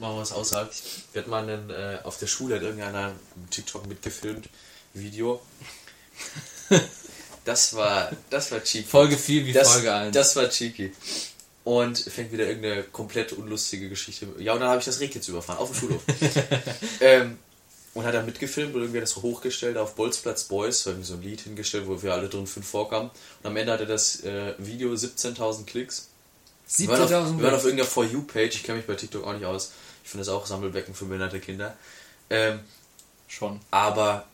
mal was aussagt. Wir hatten mal einen, äh, auf der Schule hat irgendeiner TikTok mitgefilmt, Video. Das war, das war cheeky. Folge 4 wie das, Folge 1. Das war cheeky. Und fängt wieder irgendeine komplett unlustige Geschichte. Ja, und dann habe ich das Rehkitz überfahren, auf dem Schulhof. ähm, und hat dann mitgefilmt und irgendwie das so hochgestellt auf Bolzplatz Boys, irgendwie so ein Lied hingestellt, wo wir alle drin fünf vorkamen. Und am Ende hatte das äh, Video 17.000 Klicks. Wir waren auf, 17.000 wir waren auf irgendeiner For You-Page, ich kenne mich bei TikTok auch nicht aus. Ich finde das auch Sammelbecken für behinderte Kinder. Ähm, Schon. aber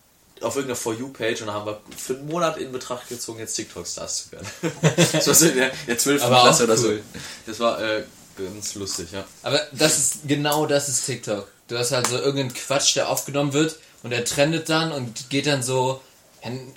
auf irgendeiner For You-Page und dann haben wir für einen Monat in Betracht gezogen, jetzt TikTok-Stars zu werden. das war so in der, der 12. Aber Klasse oder so. cool. Das war äh, ganz lustig, ja. Aber das ist genau das ist TikTok. Du hast halt so irgendeinen Quatsch, der aufgenommen wird und der trendet dann und geht dann so,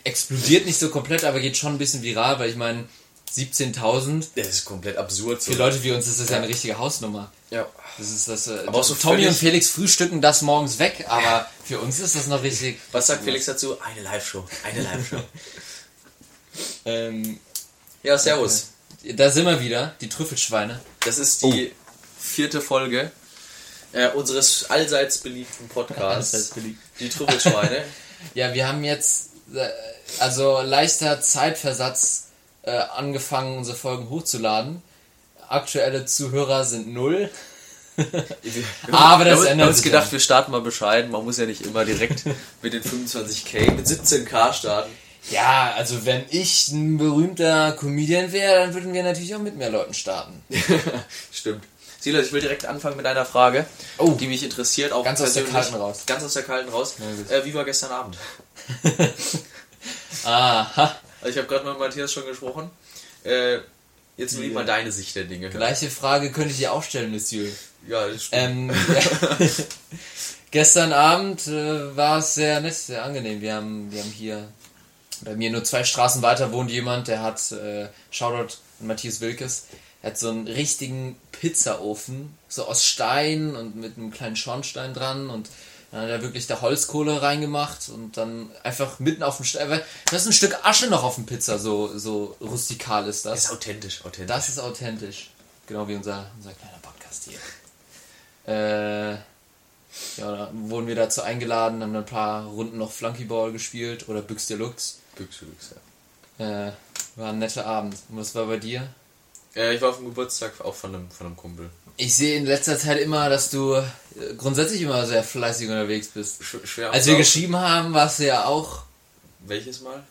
explodiert nicht so komplett, aber geht schon ein bisschen viral, weil ich meine, 17.000 Das ist komplett absurd. So. für Leute wie uns ist das ja eine richtige Hausnummer. Ja. Das ist das. Äh, Aber auch so Tommy und Felix frühstücken das morgens weg, aber für uns ist das noch richtig. Was sagt Felix dazu? Eine Live-Show. Eine Live-Show. Ähm, ja, servus. da sind wir wieder, die Trüffelschweine. Das ist die vierte Folge äh, unseres allseits beliebten Podcasts. Allseits beliebt. Die Trüffelschweine. Ja, wir haben jetzt, äh, also leichter Zeitversatz äh, angefangen, unsere Folgen hochzuladen. Aktuelle Zuhörer sind null. Aber das wir haben ändert uns sich gedacht, wir starten mal bescheiden. Man muss ja nicht immer direkt mit den 25k, mit 17k starten. Ja, also wenn ich ein berühmter Comedian wäre, dann würden wir natürlich auch mit mehr Leuten starten. Stimmt. Silas, ich will direkt anfangen mit einer Frage, Oh. die mich interessiert. Auch Ganz aus der. Kalten raus. Ganz aus der Kalten raus. Ja, äh, wie war gestern Abend? Aha. Also ich habe gerade mit Matthias schon gesprochen. Äh, jetzt will ich mal deine Sicht der Dinge. Gleiche Frage könnte ich dir auch stellen, Monsieur. Ja, das stimmt. Ähm. Gestern Abend äh, war es sehr nett, sehr angenehm. Wir haben, wir haben hier bei mir nur zwei Straßen weiter wohnt jemand, der hat, äh, Shoutout an Matthias Wilkes, er hat so einen richtigen Pizzaofen, so aus Stein und mit einem kleinen Schornstein dran und dann hat er wirklich da Holzkohle reingemacht und dann einfach mitten auf dem Stein, da ist ein Stück Asche noch auf dem Pizza, so, so rustikal ist das. ist authentisch, authentisch. Das ist authentisch. Genau wie unser, unser kleiner Podcast hier. Äh, ja, da wurden wir dazu eingeladen, haben ein paar Runden noch Flunkyball gespielt oder Büchs Deluxe. Büchse, Büchse, ja. Äh, war ein netter Abend. Und was war bei dir? Äh, ich war auf dem Geburtstag auch von einem, von einem Kumpel. Ich sehe in letzter Zeit immer, dass du äh, grundsätzlich immer sehr fleißig unterwegs bist. Sch schwer Als wir geschrieben haben, warst du ja auch. Welches Mal?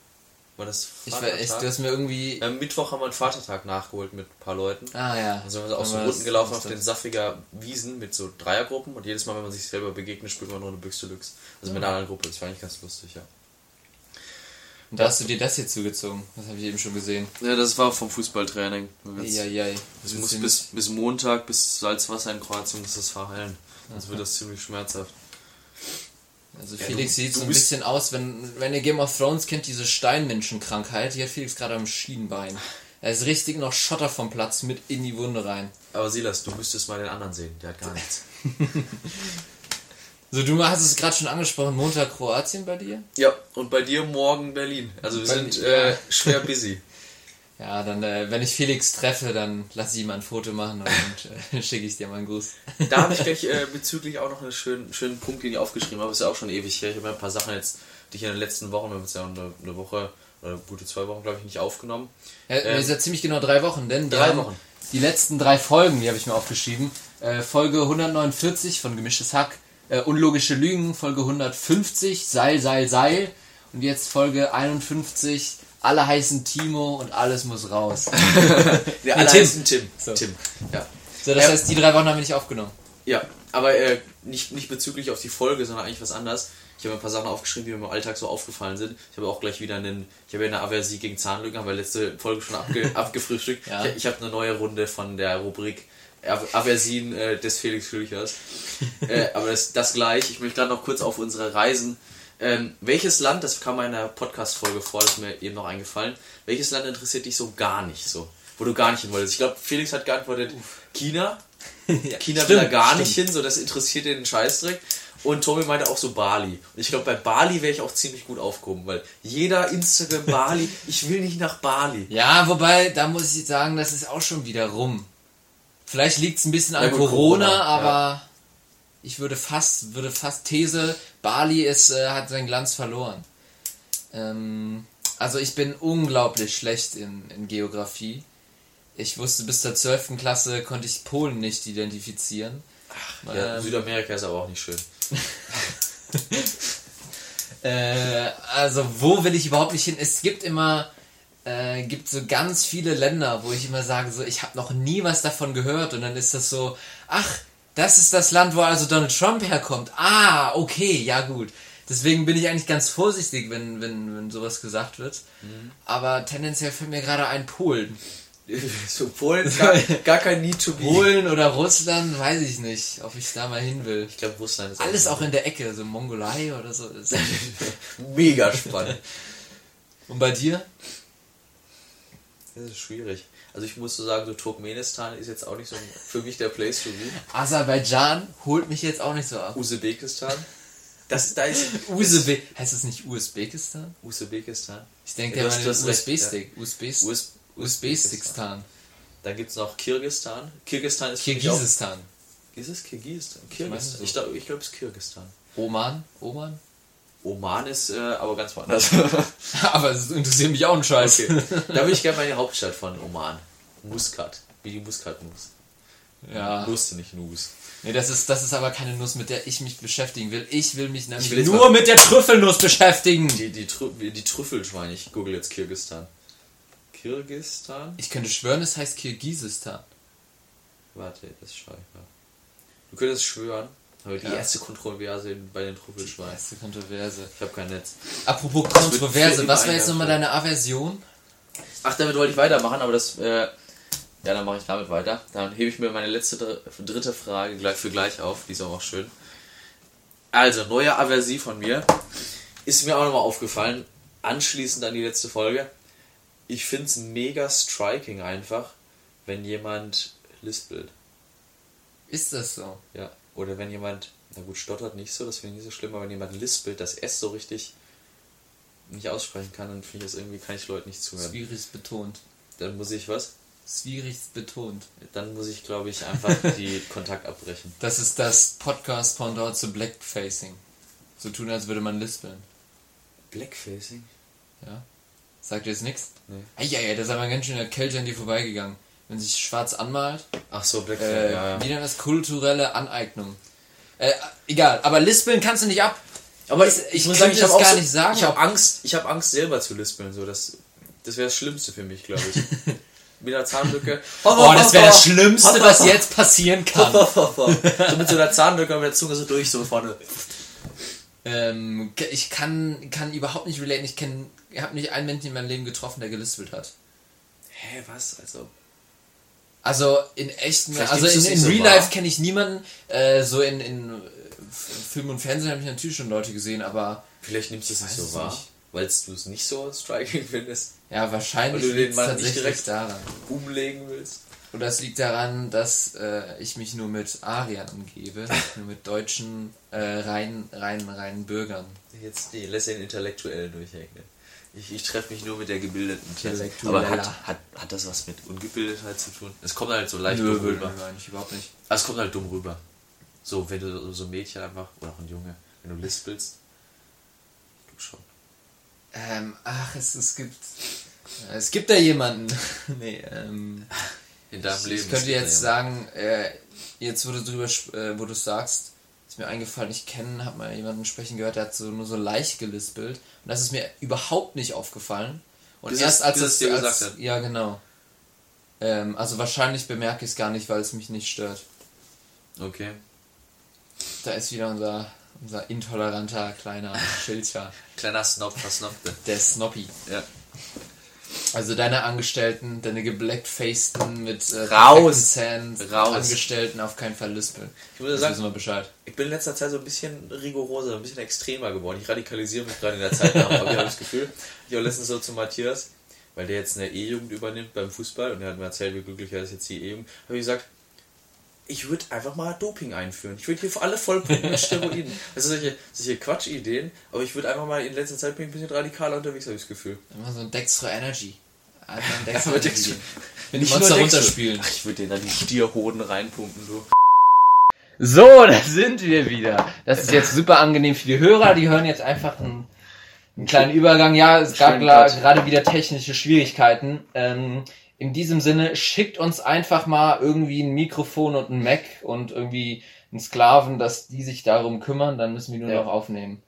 War das Ich weiß, ich, du hast mir irgendwie. Am Mittwoch haben wir einen Vatertag nachgeholt mit ein paar Leuten. Ah ja. Also sind wir auch so Runden gelaufen auf den Saffiger Wiesen mit so Dreiergruppen und jedes Mal, wenn man sich selber begegnet, spielt man nur eine Büchse Deluxe. Also mit einer anderen Gruppe, das war eigentlich ganz lustig, ja. Und da hast du dir das hier zugezogen. Das habe ich eben schon gesehen. Ja, das war vom Fußballtraining. Jetzt- Eieiei. Das muss bis, bis Montag, bis Salzwasser in Kroatien, muss das verheilen. Sonst wird das ziemlich schmerzhaft. Also Ja, Felix du- sieht so ein bisschen aus, wenn, wenn ihr Game of Thrones kennt, diese Steinmenschenkrankheit, die hat Felix gerade am Schienbein. Er ist richtig noch Schotter vom Platz mit in die Wunde rein. Aber Silas, du müsstest mal den anderen sehen, der hat gar nichts. So, du hast es gerade schon angesprochen, Montag Kroatien bei dir? Ja, und bei dir morgen Berlin. Also wir Bei- sind ja. äh, schwer busy. Ja, dann, äh, wenn ich Felix treffe, dann lasse ich ihm ein Foto machen und äh, schicke ich dir mal einen Gruß. Da habe ich gleich äh, bezüglich auch noch einen schönen, schönen Punkt, den ich aufgeschrieben habe. Ist ja auch schon ewig her. Ich habe ja ein paar Sachen jetzt, die ich in den letzten Wochen, wir haben jetzt ja eine, eine Woche oder gute zwei Wochen, glaube ich, nicht aufgenommen. Ja, Ähm, wir sind ziemlich genau drei Wochen, denn drei haben Wochen. die letzten drei Folgen, die habe ich mir aufgeschrieben. Äh, Folge 149 von Gemischtes Hack, äh, Unlogische Lügen, Folge 150, Seil, Seil, Seil und jetzt Folge 51, alle heißen Timo und alles muss raus. Nee, nee, Tim. Tim. Tim. So. Tim. Ja. So, das Ja. heißt, die drei Wochen haben wir nicht aufgenommen. Ja, aber äh, nicht, nicht bezüglich auf die Folge, sondern eigentlich was anderes. Ich habe ein paar Sachen aufgeschrieben, die mir im Alltag so aufgefallen sind. Ich habe auch gleich wieder einen, ich habe ja eine Aversie gegen Zahnlücken, haben wir letzte Folge schon abge, abgefrühstückt. Ja. Ich, ich habe eine neue Runde von der Rubrik Aversien äh, des Felix Schlüchers. äh, aber das, das gleich. Ich möchte gerade noch kurz auf unsere Reisen. Ähm, welches Land, das kam in einer Podcast-Folge vor, das ist mir eben noch eingefallen, welches Land interessiert dich so gar nicht so? Wo du gar nicht hin wolltest? Ich glaube, Felix hat geantwortet, China. China will er Stimmt, gar stimmt. nicht hin, so das interessiert den Scheißdreck. Und Tommy meinte auch so Bali. Und ich glaube, bei Bali wäre ich auch ziemlich gut aufgehoben, weil jeder Instagram Bali, ich will nicht nach Bali. Ja, wobei, da muss ich sagen, das ist auch schon wieder rum. Vielleicht liegt es ein bisschen an Ja, Corona, Corona, aber ich würde fast, würde fast These, Bali ist, äh, hat seinen Glanz verloren. Ähm, also ich bin unglaublich schlecht in, in Geografie. Ich wusste bis zur 12. Klasse konnte ich Polen nicht identifizieren. Ach, ja, ähm, Südamerika ist aber auch nicht schön. äh, also wo will ich überhaupt nicht hin? Es gibt immer äh, gibt so ganz viele Länder, wo ich immer sage, so ich habe noch nie was davon gehört und dann ist das so, ach, das ist das Land, wo also Donald Trump herkommt. Ah, okay, ja gut. Deswegen bin ich eigentlich ganz vorsichtig, wenn, wenn, wenn sowas gesagt wird. Mhm. Aber tendenziell fällt mir gerade ein Polen. so Polen gar, gar kein Need to be. Polen oder Russland, weiß ich nicht, ob ich da mal hin will. Ich glaube, Russland ist alles auch in der Ecke, so Mongolei oder so. Mega spannend. Und bei dir? Das ist schwierig. Also ich muss so sagen, so Turkmenistan ist jetzt auch nicht so für mich der Place to be. Aserbaidschan holt mich jetzt auch nicht so ab. Usbekistan. Das, da ist Usbe heißt es nicht Usbekistan? Usbekistan. Ich denke, ja, der war USB-Stick. USB-Stickstan. Dann gibt es noch Kirgistan. Kirgistan ist Kirgisistan. Ist es Kirgisistan? Kirgisistan. Ich, glaube, ich glaub, es ist Kirgistan. Oman? Oman? Oman ist äh, aber ganz woanders. aber es interessiert mich auch ein Scheiß. Okay. Da würde ich gerne mal die Hauptstadt von Oman. Muscat. Wie die Muskatnuss. Ja. Nuss, nicht Nuss. Nee, das ist, das ist aber keine Nuss, mit der ich mich beschäftigen will. Ich will mich nämlich will nur mit der Trüffelnuss beschäftigen. Die, die, Trü die Trüffelschweine. Ich google jetzt Kirgistan. Kirgistan? Ich könnte schwören, es heißt Kirgisistan. Warte, das schreibe ich mal. Du könntest schwören, aber die ja. erste Kontroverse bei den Trüffelschweinen. Die erste Kontroverse. Ich habe kein Netz. Apropos Kontroverse, was war jetzt nochmal deine Aversion? Ach, damit wollte ich weitermachen, aber das. Äh, ja, dann mache ich damit weiter. Dann hebe ich mir meine letzte dritte Frage gleich für gleich auf. Die ist auch schön. Also, neue Aversie von mir. Ist mir auch nochmal aufgefallen. Anschließend an die letzte Folge. Ich finde es mega striking einfach, wenn jemand lispelt. Ist das so? Ja. Oder wenn jemand, na gut, stottert nicht so, das finde ich nicht so schlimm, aber wenn jemand lispelt, das S so richtig nicht aussprechen kann, dann finde ich das irgendwie, kann ich Leuten nicht zuhören. Schwierig betont. Dann muss ich was? Schwierig betont. Dann muss ich, glaube ich, einfach die Kontakt abbrechen. Das ist das Podcast-Pendant zu Blackfacing. So tun, als würde man lispeln. Blackfacing? Ja. Sagt ihr jetzt nichts? Nee. Eieiei, da ist aber ganz schön der Kälte an dir vorbeigegangen wenn sich schwarz anmalt. Ach so, Black äh, ja, ja. Wie nennt das? Kulturelle Aneignung. Äh, egal, aber lispeln kannst du nicht ab. Aber ich, ich, ich muss sagen, ich habe gar so, nicht sagen. Ich habe Angst, ich habe Angst selber zu lispeln. So, das, das wäre das Schlimmste für mich, glaube ich. mit einer Zahnlücke. Oh, das wäre das Schlimmste, was jetzt passieren kann. so mit so einer Zahnlücke mit der Zunge so durch, so vorne. Ähm, ich kann, kann überhaupt nicht relaten. Ich, ich habe nicht einen Menschen in meinem Leben getroffen, der gelispelt hat. Hä, was? Also. Also in echten, also in, in Real Life kenne ich niemanden. Äh, so in, in Film und Fernsehen habe ich natürlich schon Leute gesehen, aber. Vielleicht nimmst du es nicht so wahr, weil du es nicht so striking findest. Ja, wahrscheinlich. Weil du den Mann nicht direkt daran. umlegen willst. Oder es liegt daran, dass äh, ich mich nur mit Ariern umgebe, nur mit deutschen äh, reinen, reinen, reinen Bürgern. Jetzt nee, lässt den Intellektuellen durchhängen. Ich, ich treffe mich nur mit der gebildeten Klasse. Aber hat, hat, hat das was mit Ungebildetheit zu tun? Es kommt halt so leicht Nö, dumm rüber. Nein, überhaupt nicht. Also es kommt halt dumm rüber. So, wenn du so ein Mädchen einfach, oder auch ein Junge, wenn du lispelst. Du schon. Ähm, ach, es, es gibt. Es gibt da jemanden. nee, ähm. In deinem ich, Leben. Ich könnte jetzt sagen, äh, jetzt wo du drüber, äh, wo du sagst, ist mir eingefallen, ich kenne, habe mal jemanden sprechen gehört, der hat so nur so leicht gelispelt. Und das ist mir überhaupt nicht aufgefallen. Und bis erst als es dir gesagt hat. Ja, genau. Ähm, also wahrscheinlich bemerke ich es gar nicht, weil es mich nicht stört. Okay. Da ist wieder unser, unser intoleranter kleiner Schilcher. Kleiner Snob, versnobte. Der Snoppy. Ja. Also deine Angestellten, deine geblackfaceden mit äh, Raus. Zähnen, Raus. Angestellten auf keinen Fall lispeln. Ich würde sagen, wir Bescheid. Ich bin in letzter Zeit so ein bisschen rigoroser, ein bisschen extremer geworden. Ich radikalisiere mich gerade in der Zeit nach, aber ich habe das Gefühl. Ich habe letztens so zu Matthias, weil der jetzt eine E-Jugend übernimmt beim Fußball und er hat mir erzählt, wie glücklich er ist jetzt die E-Jugend, habe ich gesagt, ich würde einfach mal Doping einführen. Ich würde hier für alle vollpumpen mit Steroiden. Sind solche, solche Quatschideen, aber ich würde einfach mal in letzter Zeit bin ich ein bisschen radikaler unterwegs, habe ich das Gefühl. Immer so ein Dextro Energy. Einfach ein Dextro Energy. Wenn die Monster runterspielen. Ach, ich würde dir da die Stierhoden reinpumpen, so. So, da sind wir wieder. Das ist jetzt super angenehm für die Hörer. Die hören jetzt einfach einen, einen kleinen Übergang. Ja, es gab gerade wieder technische Schwierigkeiten. Ähm, in diesem Sinne, schickt uns einfach mal irgendwie ein Mikrofon und ein Mac und irgendwie einen Sklaven, dass die sich darum kümmern. Dann müssen wir nur Ja. noch aufnehmen.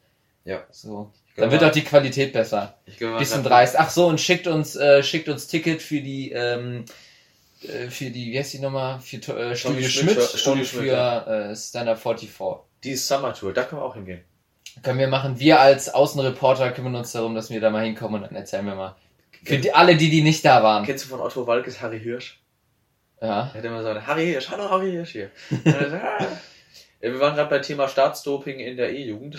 Ja. So. Dann wird auch die Qualität besser. Ich Bisschen dreist. Ach so, und schickt uns, äh, schickt uns Ticket für die, ähm, äh, für die, wie heißt die Nummer? Für äh, Studio Schmidt, Schmidt, Studio und Schmidt, für ja. äh, Stand-Up 44. Die Summer Tour, da können wir auch hingehen. Können wir machen. Wir als Außenreporter kümmern uns darum, dass wir da mal hinkommen und dann erzählen wir mal. Für die, alle, die, die nicht da waren. Kennst du von Otto Walkes Harry Hirsch? Ja. Er hat immer so eine Harry Hirsch, hallo Harry Hirsch hier. Er ah. Ja, Wir waren gerade beim Thema Staatsdoping in der E-Jugend.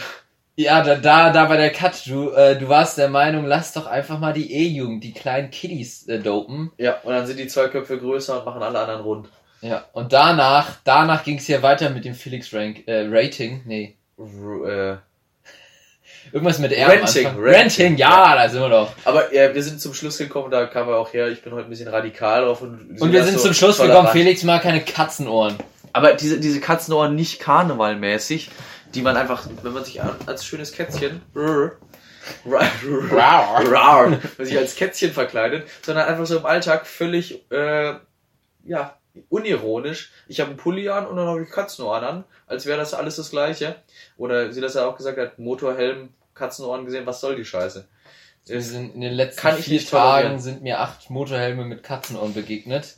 Ja, da, da, da bei der Cut, du, äh, du warst der Meinung, lass doch einfach mal die E-Jugend, die kleinen Kiddies äh, dopen. Ja, und dann sind die zwei Köpfe größer und machen alle anderen rund. Ja. Und danach, danach ging es hier weiter mit dem Felix Rank, äh, Rating. Nee. R äh, Irgendwas mit R. Renting. Renting. Renting, ja, da sind wir doch. aber äh, wir sind zum Schluss gekommen, da kam er auch her, ich bin heute ein bisschen radikal drauf. Und, Und wir sind zum Schluss gekommen, Felix mag keine Katzenohren. Aber diese, diese Katzenohren nicht karnevalmäßig, die man einfach, wenn man sich als schönes Kätzchen, Rar. wenn man sich als Kätzchen verkleidet, sondern einfach so im Alltag völlig, äh, ja, unironisch. Ich habe einen Pulli an und dann habe ich Katzenohren an, als wäre das alles das Gleiche. Oder sie das ja auch gesagt hat, Motorhelm, Katzenohren gesehen, was soll die Scheiße? Wir sind in den letzten Kann vier. Tagen sind mir acht Motorhelme mit Katzenohren begegnet.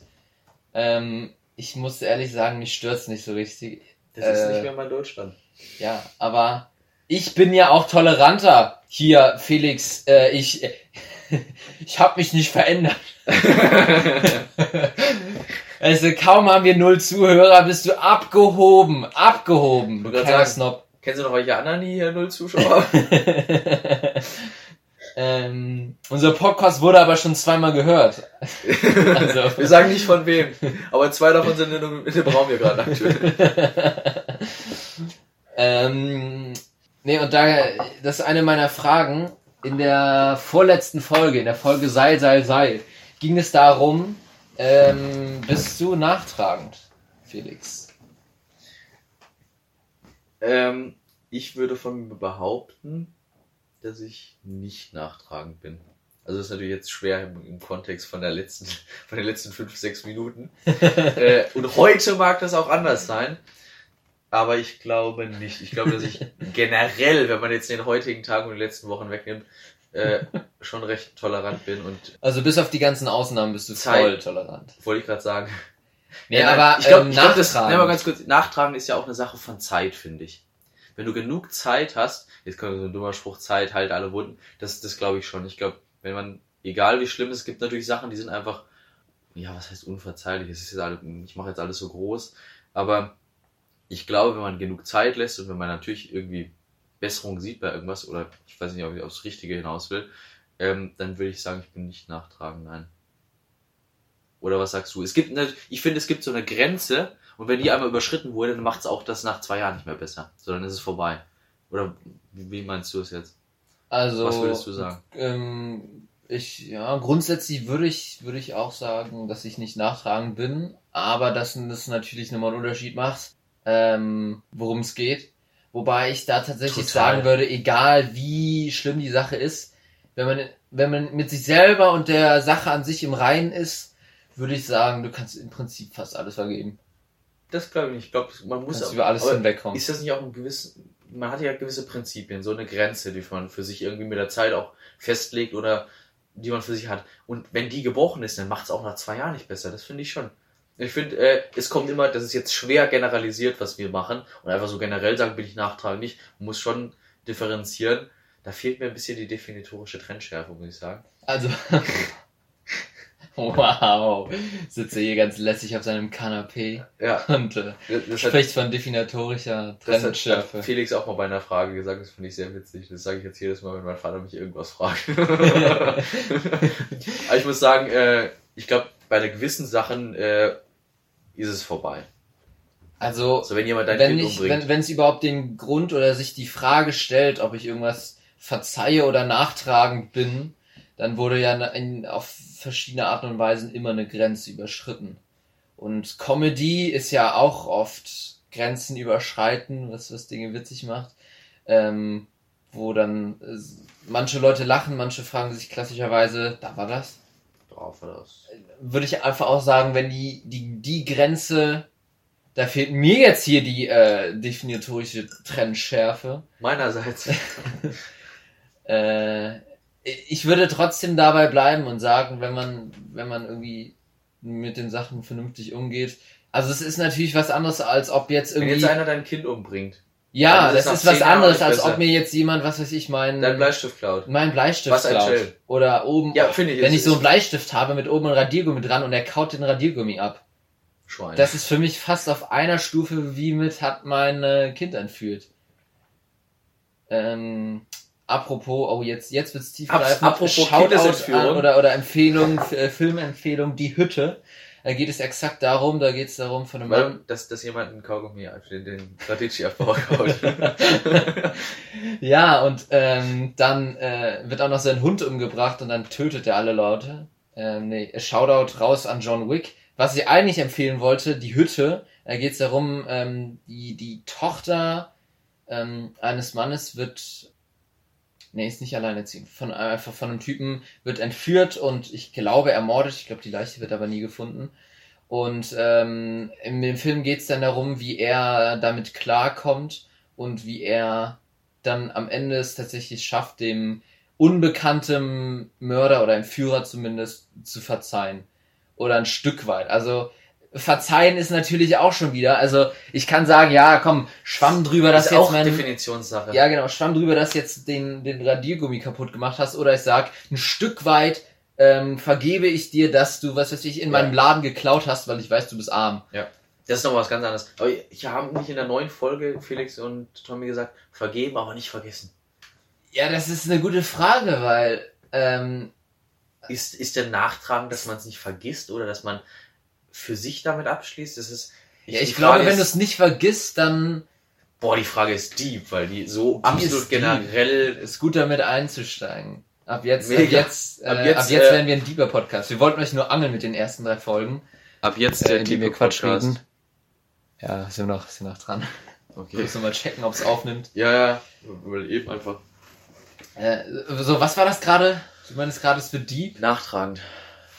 Ähm, ich muss ehrlich sagen, mich stört's nicht so richtig. Das ist Äh, nicht mehr mein Deutschland. Ja, aber ich bin ja auch toleranter. Hier, Felix, äh, ich, ich habe mich nicht verändert. Also kaum haben wir null Zuhörer, bist du abgehoben, abgehoben, du kleiner. Snob. Kennst du noch welche anderen hier, null Zuschauer? ähm, unser Podcast wurde aber schon zweimal gehört. Also, Wir sagen nicht von wem, aber zwei davon sind in in dem Raum hier gerade aktuell. ähm, nee, und da, das ist eine meiner Fragen. In der vorletzten Folge, in der Folge Seil, Seil, Seil, ging es darum, ähm, bist du nachtragend, Felix? Ähm, ich würde von mir behaupten, dass ich nicht nachtragend bin. Also das ist natürlich jetzt schwer im, im Kontext von der letzten, von den letzten fünf, sechs Minuten. äh, und heute mag das auch anders sein. Aber ich glaube nicht. Ich glaube, dass ich generell, wenn man jetzt den heutigen Tag und die letzten Wochen wegnimmt, äh, schon recht tolerant bin und Also bis auf die ganzen Ausnahmen bist du Zeit. voll tolerant. wollte ich gerade sagen. Nee, Ja, aber ich glaube, ähm, glaub, das, nein, mal ganz kurz, nachtragen ist ja auch eine Sache von Zeit, finde ich. Wenn du genug Zeit hast, jetzt kommt so ein dummer Spruch, Zeit heilt alle Wunden, das, das glaube ich schon. Ich glaube, wenn man, egal wie schlimm es gibt natürlich Sachen, die sind einfach, ja, was heißt unverzeihlich? Es ist jetzt alles, ich mache jetzt alles so groß, aber ich glaube, wenn man genug Zeit lässt und wenn man natürlich irgendwie Besserung sieht bei irgendwas, oder ich weiß nicht, ob ich aufs Richtige hinaus will, ähm, dann würde ich sagen, ich bin nicht nachtragend, nein. Oder was sagst du? Es gibt, eine, ich finde, es gibt so eine Grenze und wenn die einmal überschritten wurde, dann macht es auch das nach zwei Jahren nicht mehr besser, sondern ist es vorbei. Oder wie meinst du es jetzt? Also, Was würdest du sagen? Ähm, ich, ja, grundsätzlich würde ich, würde ich auch sagen, dass ich nicht nachtragend bin, aber dass das natürlich nochmal einen Unterschied macht, ähm, worum es geht. Wobei ich da tatsächlich Total. sagen würde, egal wie schlimm die Sache ist, wenn man, wenn man mit sich selber und der Sache an sich im Reinen ist, würde ich sagen, du kannst im Prinzip fast alles vergeben. Das glaube ich nicht. Ich glaube, man muss Kannst auch, über alles hinwegkommen. Ist das nicht auch ein gewissen, man hat ja gewisse Prinzipien, so eine Grenze, die man für sich irgendwie mit der Zeit auch festlegt oder die man für sich hat. Und wenn die gebrochen ist, dann macht es auch nach zwei Jahren nicht besser. Das finde ich schon. Ich finde, äh, es kommt immer, das ist jetzt schwer generalisiert, was wir machen und einfach so generell sagen, bin ich nachtragend nicht. Man muss schon differenzieren. Da fehlt mir ein bisschen die definitorische Trennschärfe, muss ich sagen. Also, wow, sitze hier ganz lässig auf seinem Kanapee Ja, und äh, das, das hat, spricht von definitorischer das hat, Felix auch mal bei einer Frage gesagt, das finde ich sehr witzig. Das sage ich jetzt jedes Mal, wenn mein Vater mich irgendwas fragt. Aber ich muss sagen, äh, ich glaube, bei gewissen Sachen äh, ist es vorbei. Also, Also wenn jemand dein wenn Kind ich, umbringt. wenn es überhaupt den Grund oder sich die Frage stellt, ob ich irgendwas verzeihe oder nachtragend bin, dann wurde ja in, auf verschiedene Arten und Weisen immer eine Grenze überschritten. Und Comedy ist ja auch oft Grenzen überschreiten, was, was Dinge witzig macht. Ähm, wo dann äh, manche Leute lachen, manche fragen sich klassischerweise, da war das. Drauf war das. Würde ich einfach auch sagen, wenn die, die, die Grenze, da fehlt mir jetzt hier die äh, definitorische Trennschärfe. Meinerseits. Äh, ich würde trotzdem dabei bleiben und sagen, wenn man, wenn man irgendwie mit den Sachen vernünftig umgeht. Also es ist natürlich was anderes, als ob jetzt Wenn irgendwie. jetzt einer dein Kind umbringt, ja, ist das ist was anderes, als besser. ob mir jetzt jemand, was weiß ich, mein, dein Bleistift klaut. mein Bleistift Was klaut. Shell. Oder oben, Ja, finde ich, wenn ich so einen Bleistift habe mit oben ein Radiergummi dran und er kaut den Radiergummi ab. Schwein. Das ist für mich fast auf einer Stufe wie mit hat mein Kind entführt. Ähm, apropos, oh jetzt jetzt wird's tiefgreifend. Apropos Shoutout an- oder oder Empfehlung, äh, Filmempfehlung, die Hütte. Da geht es exakt darum, da geht es darum von einem Mann. Weil, dass, dass jemand einen Kaugummi den, den Radici-Abbau kaut. Ja, und ähm, dann äh, wird auch noch sein Hund umgebracht und dann tötet er alle Leute. Ähm, nee, Shoutout raus an John Wick. Was ich eigentlich empfehlen wollte, die Hütte, da geht es darum, ähm, die, die Tochter ähm, eines Mannes wird, nee, ist nicht alleinerziehend, von, einfach von einem Typen wird entführt und ich glaube ermordet, ich glaube die Leiche wird aber nie gefunden. Und ähm, in dem Film geht es dann darum, wie er damit klarkommt und wie er dann am Ende es tatsächlich schafft, dem unbekannten Mörder oder Entführer zumindest zu verzeihen. Oder ein Stück weit. Also verzeihen ist natürlich auch schon wieder. Also ich kann sagen, ja, komm, schwamm drüber, dass ist jetzt auch mein Definitionssache. ja, genau. Schwamm drüber, dass jetzt den, den Radiergummi kaputt gemacht hast. Oder ich sag, ein Stück weit ähm, vergebe ich dir, dass du, was weiß ich, in Ja. meinem Laden geklaut hast, weil ich weiß, du bist arm. Das ist noch was ganz anderes. Aber ich habe nicht in der neuen Folge Felix und Tommy gesagt, vergeben, aber nicht vergessen. Ja, das ist eine gute Frage, weil ähm, Ist, ist der Nachtragen, dass man es nicht vergisst oder dass man für sich damit abschließt? Das ist. ja, ich glaube, Frage wenn du ist- es nicht vergisst, dann Boah, die Frage ist deep, weil die so Die absolut ist deep. generell ist gut damit einzusteigen. Ab jetzt, ab jetzt, äh, Ab ab jetzt, jetzt, äh, werden wir ein Deeper Podcast. Wir wollten euch nur angeln mit den ersten drei Folgen, Ab jetzt äh, in denen wir Quatsch Podcast. reden. Ja, sind wir noch, sind wir noch dran. Okay. Müssen wir mal checken, ob es aufnimmt. Ja, ja, weil eben einfach. Äh, so, was war das gerade? Du meinst gerade, es wird deep? Nachtragend.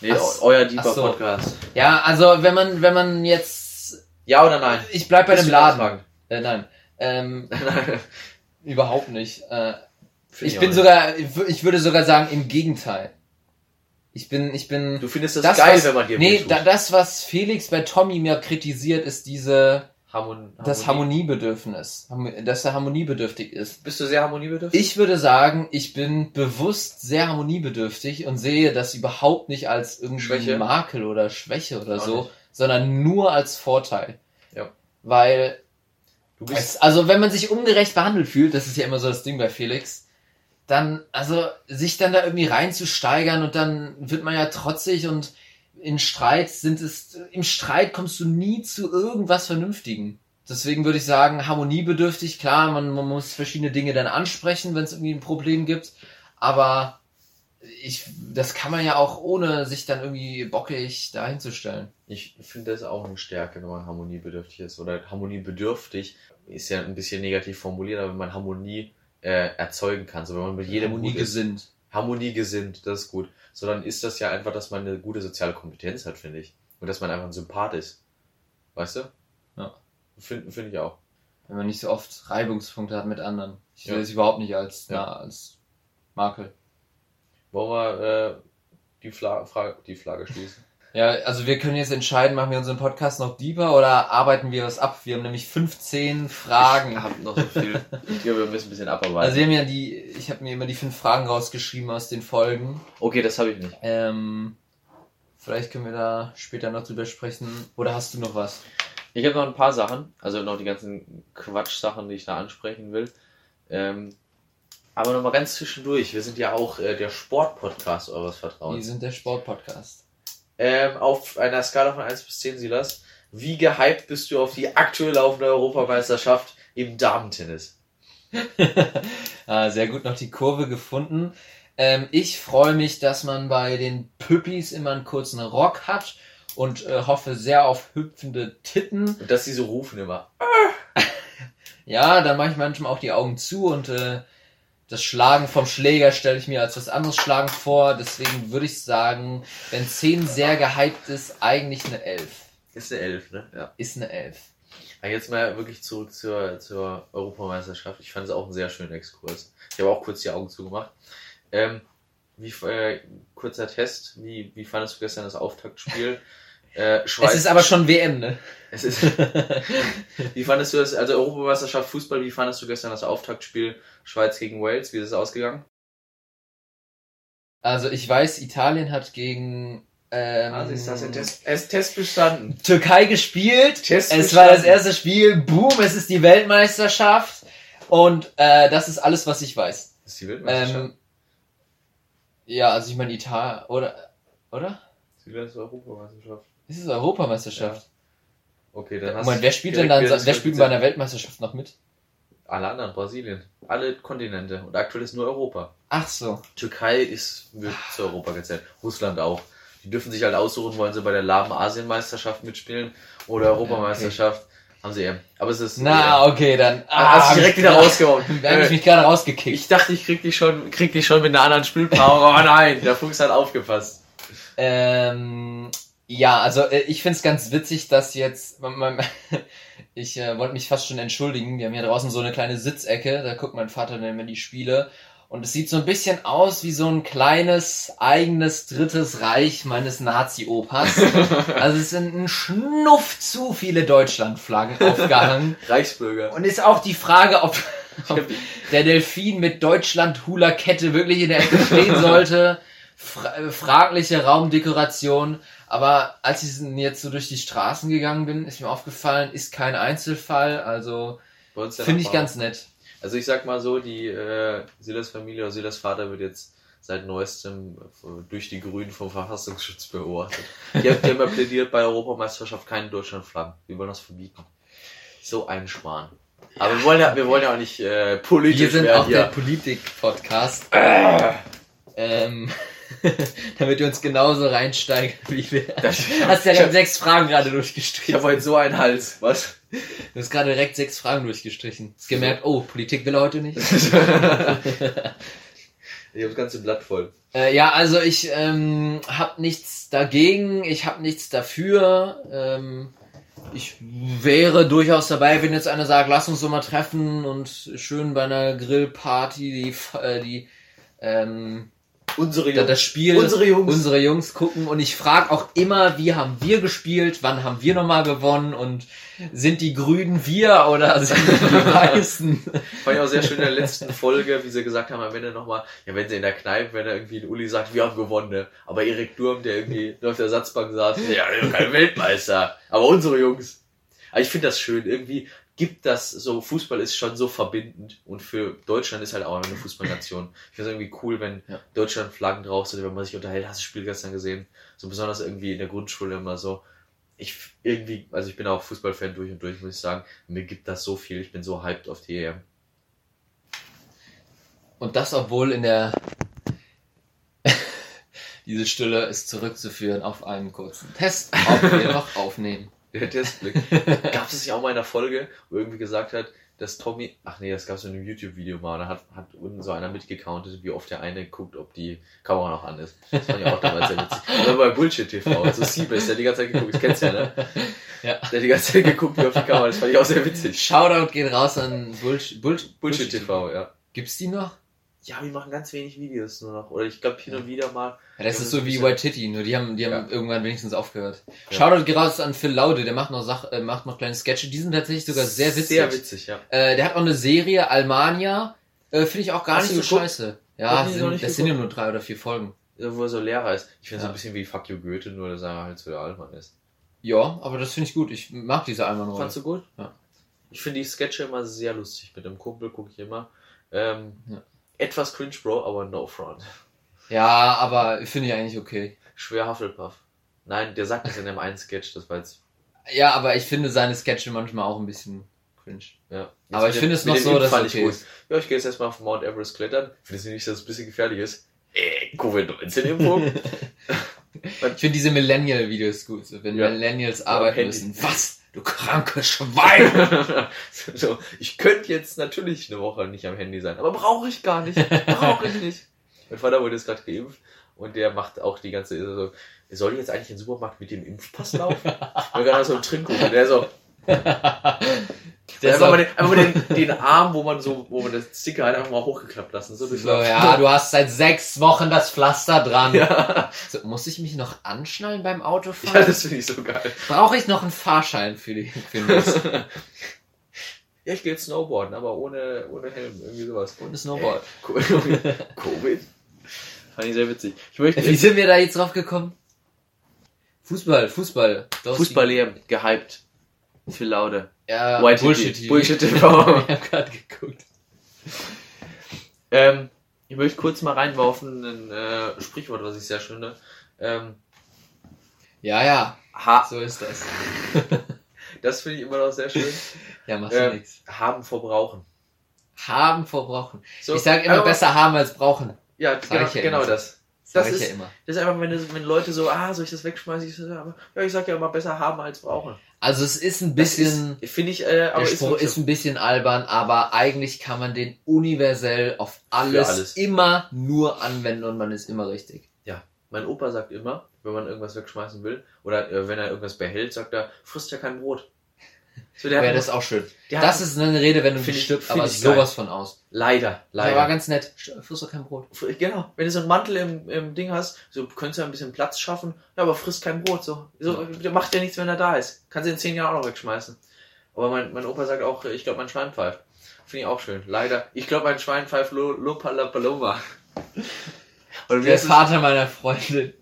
Nee, Ach- eu- euer ach so. Podcast. Ja, also wenn man, wenn man jetzt. Ja oder nein? Ich bleib bei Bist dem Laden. Äh, nein. Ähm, Nein. überhaupt nicht. Äh, ich auch bin sogar, ich würde sogar sagen, im Gegenteil. Ich bin, ich bin. Du findest das, das, geil, was, wenn man dir Nee, da, das, was Felix bei Tommy mir kritisiert, ist diese, Harmon das Harmoniebedürfnis. Harmo- Dass er harmoniebedürftig ist. Bist du sehr harmoniebedürftig? Ich würde sagen, ich bin bewusst sehr harmoniebedürftig und sehe das überhaupt nicht als irgendwie Schwäche? Makel oder Schwäche oder Auch so, nicht. sondern nur als Vorteil. Ja. Weil, Du bist also wenn man sich ungerecht behandelt fühlt, das ist ja immer so das Ding bei Felix, dann, also sich dann da irgendwie reinzusteigern und dann wird man ja trotzig und in Streit sind es, im Streit kommst du nie zu irgendwas Vernünftigen. Deswegen würde ich sagen, harmoniebedürftig, klar, man, man muss verschiedene Dinge dann ansprechen, wenn es irgendwie ein Problem gibt, aber ich, das kann man ja auch ohne sich dann irgendwie bockig dahin zu stellen. Ich finde das auch eine Stärke, wenn man harmoniebedürftig ist. Oder harmoniebedürftig ist ja ein bisschen negativ formuliert, aber wenn man Harmonie äh, erzeugen kann. So wenn man mit jedem Harmonie gut ist. gesinnt. Harmoniegesinnt, das ist gut. So dann ist das ja einfach, dass man eine gute soziale Kompetenz hat, finde ich. Und dass man einfach ein Sympath ist. Weißt du? Ja. Finde find ich auch. Wenn man nicht so oft Reibungspunkte hat mit anderen. Ich sehe Ja. das überhaupt nicht als, Ja. na, als Makel. Wollen wir äh, die, Fla Frage, die Flagge schließen? Ja, also wir können jetzt entscheiden, machen wir unseren Podcast noch deeper oder arbeiten wir was ab? Wir haben nämlich 15 Fragen. Ich hab noch so viel. ich glaube, wir müssen ein bisschen abarbeiten. Also wir haben ja die, ich habe mir immer die fünf Fragen rausgeschrieben aus den Folgen. okay, das habe ich nicht. Ähm, vielleicht können wir da später noch drüber sprechen. Oder hast du noch was? Ich habe noch ein paar Sachen, also noch die ganzen Quatsch-Sachen, die ich da ansprechen will. Ähm, aber nochmal ganz zwischendurch, wir sind ja auch äh, der Sport-Podcast eures Wir Vertrauens. sind der Sportpodcast. Ähm, auf einer Skala von 1 bis 10, Silas, wie gehypt bist du auf die aktuell laufende Europameisterschaft im Damentennis? ah, sehr gut noch die Kurve gefunden. Ähm, ich freue mich, dass man bei den Püppis immer einen kurzen Rock hat und äh, hoffe sehr auf hüpfende Titten. Und dass sie so rufen immer. Ja, dann mache ich manchmal auch die Augen zu und äh, das Schlagen vom Schläger stelle ich mir als was anderes Schlagen vor. Deswegen würde ich sagen, wenn 10 sehr gehypt ist, eigentlich eine 11. Ist eine Elf, ne? Ja. Ist eine 11. Aber jetzt mal wirklich zurück zur, zur Europameisterschaft. Ich fand es auch einen sehr schönen Exkurs. Ich habe auch kurz die Augen zugemacht. Ähm, wie, äh, kurzer Test. Wie, wie fandest du gestern das Auftaktspiel? Äh, Schweiz, Es ist aber schon WM, ne? Es ist, wie fandest du das, also Europameisterschaft Fußball, wie fandest du gestern das Auftaktspiel Schweiz gegen Wales? Wie ist es ausgegangen? Also ich weiß, Italien hat gegen ähm, Also ist das Test, es Test bestanden. Türkei gespielt. Test es war das bestanden. erste Spiel. Boom, es ist die Weltmeisterschaft. Und äh, das ist alles, was ich weiß. Das ist die Weltmeisterschaft. Ähm, ja, also ich meine Italien, oder? Oder? die letzte Europameisterschaft. Ist es Europameisterschaft? Okay, dann hast Moment, wer spielt denn dann, das wer spielt bei einer Weltmeisterschaft noch mit? Alle anderen, Brasilien. Alle Kontinente. Und aktuell ist nur Europa. Ach so. Türkei ist, wird zu Europa gezählt. Russland auch. Die dürfen sich halt aussuchen, wollen sie bei der lahmen Asienmeisterschaft mitspielen oder Europameisterschaft. Haben sie eben. Aber es ist. Na, okay, dann. Ah, hast du direkt wieder rausgehauen. Da habe ich mich gerade rausgekickt. Ich dachte, ich krieg dich schon, krieg dich schon mit einer anderen Spielpower. Oh nein, der Fuchs hat aufgepasst. Ähm, ja, also äh, ich find's ganz witzig, dass jetzt. Ich äh, wollte mich fast schon entschuldigen. Wir haben hier draußen so eine kleine Sitzecke, da guckt mein Vater dann immer die Spiele. Und es sieht so ein bisschen aus wie so ein kleines, eigenes drittes Reich meines Nazi-Opas. Also es sind ein Schnuff zu viele Deutschlandflaggen aufgehangen. Reichsbürger. Und ist auch die Frage, ob, ob der Delfin mit Deutschland-Hula-Kette wirklich in der Ecke stehen sollte. Fra äh, fragliche Raumdekoration. Aber als ich jetzt so durch die Straßen gegangen bin, ist mir aufgefallen, ist kein Einzelfall. Also der finde ich ganz nett. Also ich sag mal so, die äh, Silas Familie oder Silas Vater wird jetzt seit neuestem äh, durch die Grünen vom Verfassungsschutz beobachtet. Die haben, die haben ja plädiert bei der Europameisterschaft keine Deutschlandflaggen. Wir wollen das verbieten. So ein Schmarrn. Aber wir wollen ja, wir wollen ja auch nicht äh, politisch Wir sind werden auch der hier. Politik-Podcast. Ähm, damit wir uns genauso reinsteigen wie wir. Das- Hast ja ich hab- sechs Fragen gerade Ich durchgestrichen. habe heute so einen Hals. Was? Du hast gerade direkt sechs Fragen durchgestrichen. Hast gemerkt, oh, Politik will er heute nicht. Ich habe das ganze Blatt voll. Äh, ja, also ich ähm, habe nichts dagegen, ich habe nichts dafür. Ähm, ich wäre durchaus dabei, wenn jetzt einer sagt, lass uns so mal treffen und schön bei einer Grillparty die, äh, die ähm, Unsere Jungs. das Spiel Unsere Jungs. unsere Jungs gucken und ich frage auch immer, wie haben wir gespielt, wann haben wir nochmal gewonnen und sind die Grünen wir oder sind die Weißen? Fand ich auch sehr schön in der letzten Folge, wie sie gesagt haben, am Ende nochmal, ja, wenn sie in der Kneipe, wenn da irgendwie ein Uli sagt, wir haben gewonnen, ne? aber Erik Durm, der irgendwie auf der Satzbank saß, ja, kein Weltmeister, aber unsere Jungs. Aber ich finde das schön, irgendwie gibt das so, Fußball ist schon so verbindend und für Deutschland ist halt auch eine Fußballnation. Ich finde es irgendwie cool, wenn Ja. Deutschland Flaggen drauf sind, wenn man sich unterhält, hast du das Spiel gestern gesehen? So besonders irgendwie in der Grundschule immer so. Ich irgendwie, also ich bin auch Fußballfan durch und durch, muss ich sagen. Mir gibt das so viel, ich bin so hyped auf die EM. Und das, obwohl in der diese Stille ist zurückzuführen auf einen kurzen Test, ob wir noch aufnehmen. Der Testblick. Gab es nicht auch mal in der Folge, wo irgendwie gesagt hat, dass Tommy, ach nee, das gab es in einem YouTube-Video mal, da hat, hat unten so einer mitgecountet, wie oft der eine guckt, ob die Kamera noch an ist. Das fand ich auch damals sehr witzig. Oder bei Bullshit TV, also Siebes, der hat die ganze Zeit geguckt, ich kenn's ja, ne? Ja. Der hat die ganze Zeit geguckt, wie auf die Kamera, das fand ich auch sehr witzig. Shoutout geht raus an Bullshit, Bullshit, Bullshit TV, ja. Gibt's die noch? Ja, wir machen ganz wenig Videos nur noch. Oder ich glaube hin und wieder mal. Ja, das ist so wie White Titty, nur die haben, die haben Ja. irgendwann wenigstens aufgehört. Ja. Shoutout geht raus an Phil Laude, der macht noch Sach äh, macht noch kleine Sketche, die sind tatsächlich sogar sehr witzig. Sehr witzig, ja. Äh, der hat noch eine Serie, Almania, äh, finde ich auch gar Hast nicht so geguckt? scheiße. Ja, sind, das sind ja nur drei oder vier Folgen. Wo er so Lehrer ist. Ich finde so Ja. ein bisschen wie Fuck You Goethe, nur dass er halt so der Altmann ist. Ja, aber das finde ich gut. Ich mag diese Alman Fandst du gut? Ja. Ich finde die Sketche immer sehr lustig. Mit dem Kumpel gucke ich immer. Ähm, Ja. Etwas cringe, Bro, aber no front. Ja, aber finde ich eigentlich okay. Schwer Hufflepuff. Nein, der sagt das in dem einen Sketch, das war jetzt. Ja, aber ich finde seine Sketche manchmal auch ein bisschen cringe. Ja. Aber Jetzt ich mit finde es noch so, dass ich okay gut. ist. Ja, ich gehe jetzt erstmal auf Mount Everest klettern. Findest du nicht, dass es ein bisschen gefährlich ist? Äh, Covid-19-Impfung? Ich finde diese Millennial-Videos gut, wenn Ja. Millennials arbeiten Handy. müssen. Was? Du krankes Schwein! so, ich könnte jetzt natürlich eine Woche nicht am Handy sein, aber brauche ich gar nicht. Brauche ich nicht. Mein Vater wurde jetzt gerade geimpft und der macht auch die ganze so, soll ich jetzt eigentlich in den Supermarkt mit dem Impfpass laufen? Wir gerade so einen Trinkkuchen, der so, Der einfach, so, mal den, einfach mal den, den Arm, wo man so, wo man das Sticker halt einfach mal hochgeklappt lassen. So, so, ja, du hast seit sechs Wochen das Pflaster dran. ja. So, muss ich mich noch anschnallen beim ja, Autofahren? das finde ich so geil. Brauche ich noch einen Fahrschein für die für das? Ja, ich gehe jetzt Snowboarden, aber ohne, ohne Helm, irgendwie sowas. Ein Snowboard. Covid? Fand ich sehr witzig. Ich möchte Wie sind wir da jetzt drauf gekommen? Fußball, Fußball. Fußball-EM gehypt. Für Laude. Ja, White Bullshit. TV. Bullshit TV. ich hab gerade geguckt. ähm, ich möchte kurz mal reinwerfen, ein äh, Sprichwort, was ich sehr schön finde. Ähm, Ja, ja, ha so ist das. das finde ich immer noch sehr schön. Ja, machst du Ähm, nix. haben vor brauchen. Haben vor brauchen. So, ich sage immer aber- besser haben als brauchen. Ja, genau, ich ja genau das. Sag Das ist- ja immer. Das ist einfach, wenn, wenn Leute so, ah, soll ich das wegschmeißen? Ich so, ja, ich sag ja immer, besser haben als brauchen. Also es ist ein bisschen, ist- Finde ich, äh, aber der ist, Spruch ist so. ein bisschen albern, aber eigentlich kann man den universell auf alles, alles. immer nur anwenden und man ist immer richtig. Ja, mein Opa sagt immer, wenn man irgendwas wegschmeißen will, oder äh, wenn er irgendwas behält, sagt er, frisst ja kein Brot. So, der Ja, hat das ist auch schön. der Das ist eine Rede, wenn du Find nicht ich- stirbst, find aber ich sowas von aus. leider, Das war leider. ganz nett. Frisst doch kein Brot. Genau, wenn du so einen Mantel im, im Ding hast, so könntest du ein bisschen Platz schaffen, ja, aber frisst kein Brot, so. so der macht ja nichts, wenn er da ist. Kannst du in zehn Jahren auch noch wegschmeißen. Aber mein, mein Opa sagt auch, ich glaube, mein Schwein pfeift. Finde ich auch schön. Leider. Ich glaube, mein Schwein pfeift Lo- Lopala Paloma. Der? Vater meiner Freundin,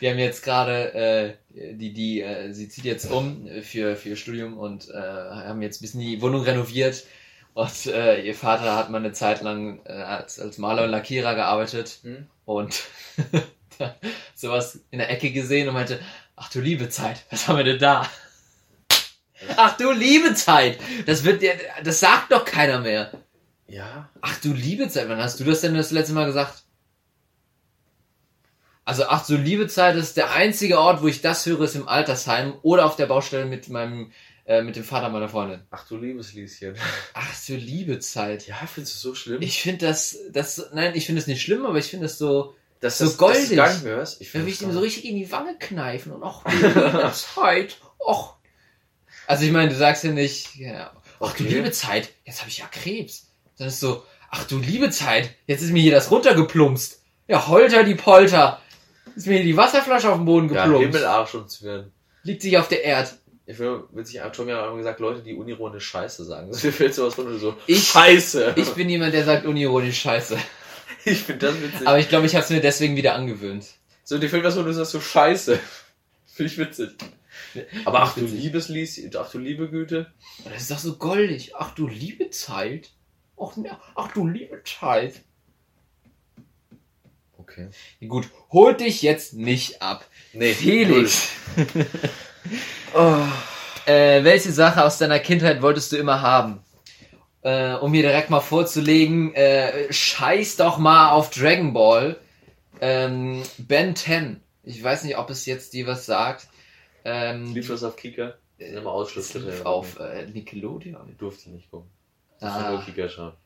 wir haben jetzt gerade, äh, die, die, äh, sie zieht jetzt um für, für ihr Studium und äh, haben jetzt ein bisschen die Wohnung renoviert. Und äh, ihr Vater hat mal eine Zeit lang äh, als, als Maler und Lackierer gearbeitet Hm? und sowas in der Ecke gesehen und meinte, ach du liebe Zeit, was haben wir denn da? Ach du liebe Zeit, das wird dir, das sagt doch keiner mehr. Ja, Ach du liebe Zeit, wann hast du das denn das letzte Mal gesagt? Also ach du liebe Zeit ist der einzige Ort, wo ich das höre, ist im Altersheim oder auf der Baustelle mit meinem äh, mit dem Vater meiner Freundin. ach du liebes Lieschen. Ach du liebe Zeit. Ja, findest du so schlimm? Ich finde das das nein, ich finde es nicht schlimm, aber ich finde es so dass so das, Dass du goldig. nicht mehr hörst. Ich wenn finde ich ihm so richtig in die Wange kneifen und ach du liebe Zeit. Och. Also ich meine, du sagst ja nicht, ja, ach du Okay. liebe Zeit, jetzt habe ich ja Krebs. Dann ist so, ach du liebe Zeit, jetzt ist mir hier das runtergeplumpst. Ja, holter die Polter. Ist mir hier die Wasserflasche auf den Boden ja, geplumpst. Himmelarsch und Zwirn. Liegt sich auf der Erde. Ich finde, witzig, Tommy hat gesagt, Leute, die unironisch Scheiße sagen. Mir fällt sowas von so, Ich- Scheiße. Ich bin jemand, der sagt unironisch Scheiße. Ich finde das witzig. Aber ich glaube, ich habe es mir deswegen wieder angewöhnt. so, dir fällt was, wo du sagst, so Scheiße. Finde ich witzig. Aber ach du liebes Lies, ach du liebe Güte. Das ist doch so goldig. Ach du liebe Zeit. Ach, ne, ach du liebe Zeit. Okay. Gut, holt dich jetzt nicht ab. Nee, Felix, Oh. äh, welche Sache aus deiner Kindheit wolltest du immer haben? Äh, um hier direkt mal vorzulegen, äh, scheiß doch mal auf Dragon Ball. Ähm, ben 10. Ich weiß nicht, ob es jetzt dir was sagt. Ähm, Lief das auf Kika? Das ist immer Ausschluss. es lief auf äh, Nickelodeon. Ich durfte nicht gucken. Ah.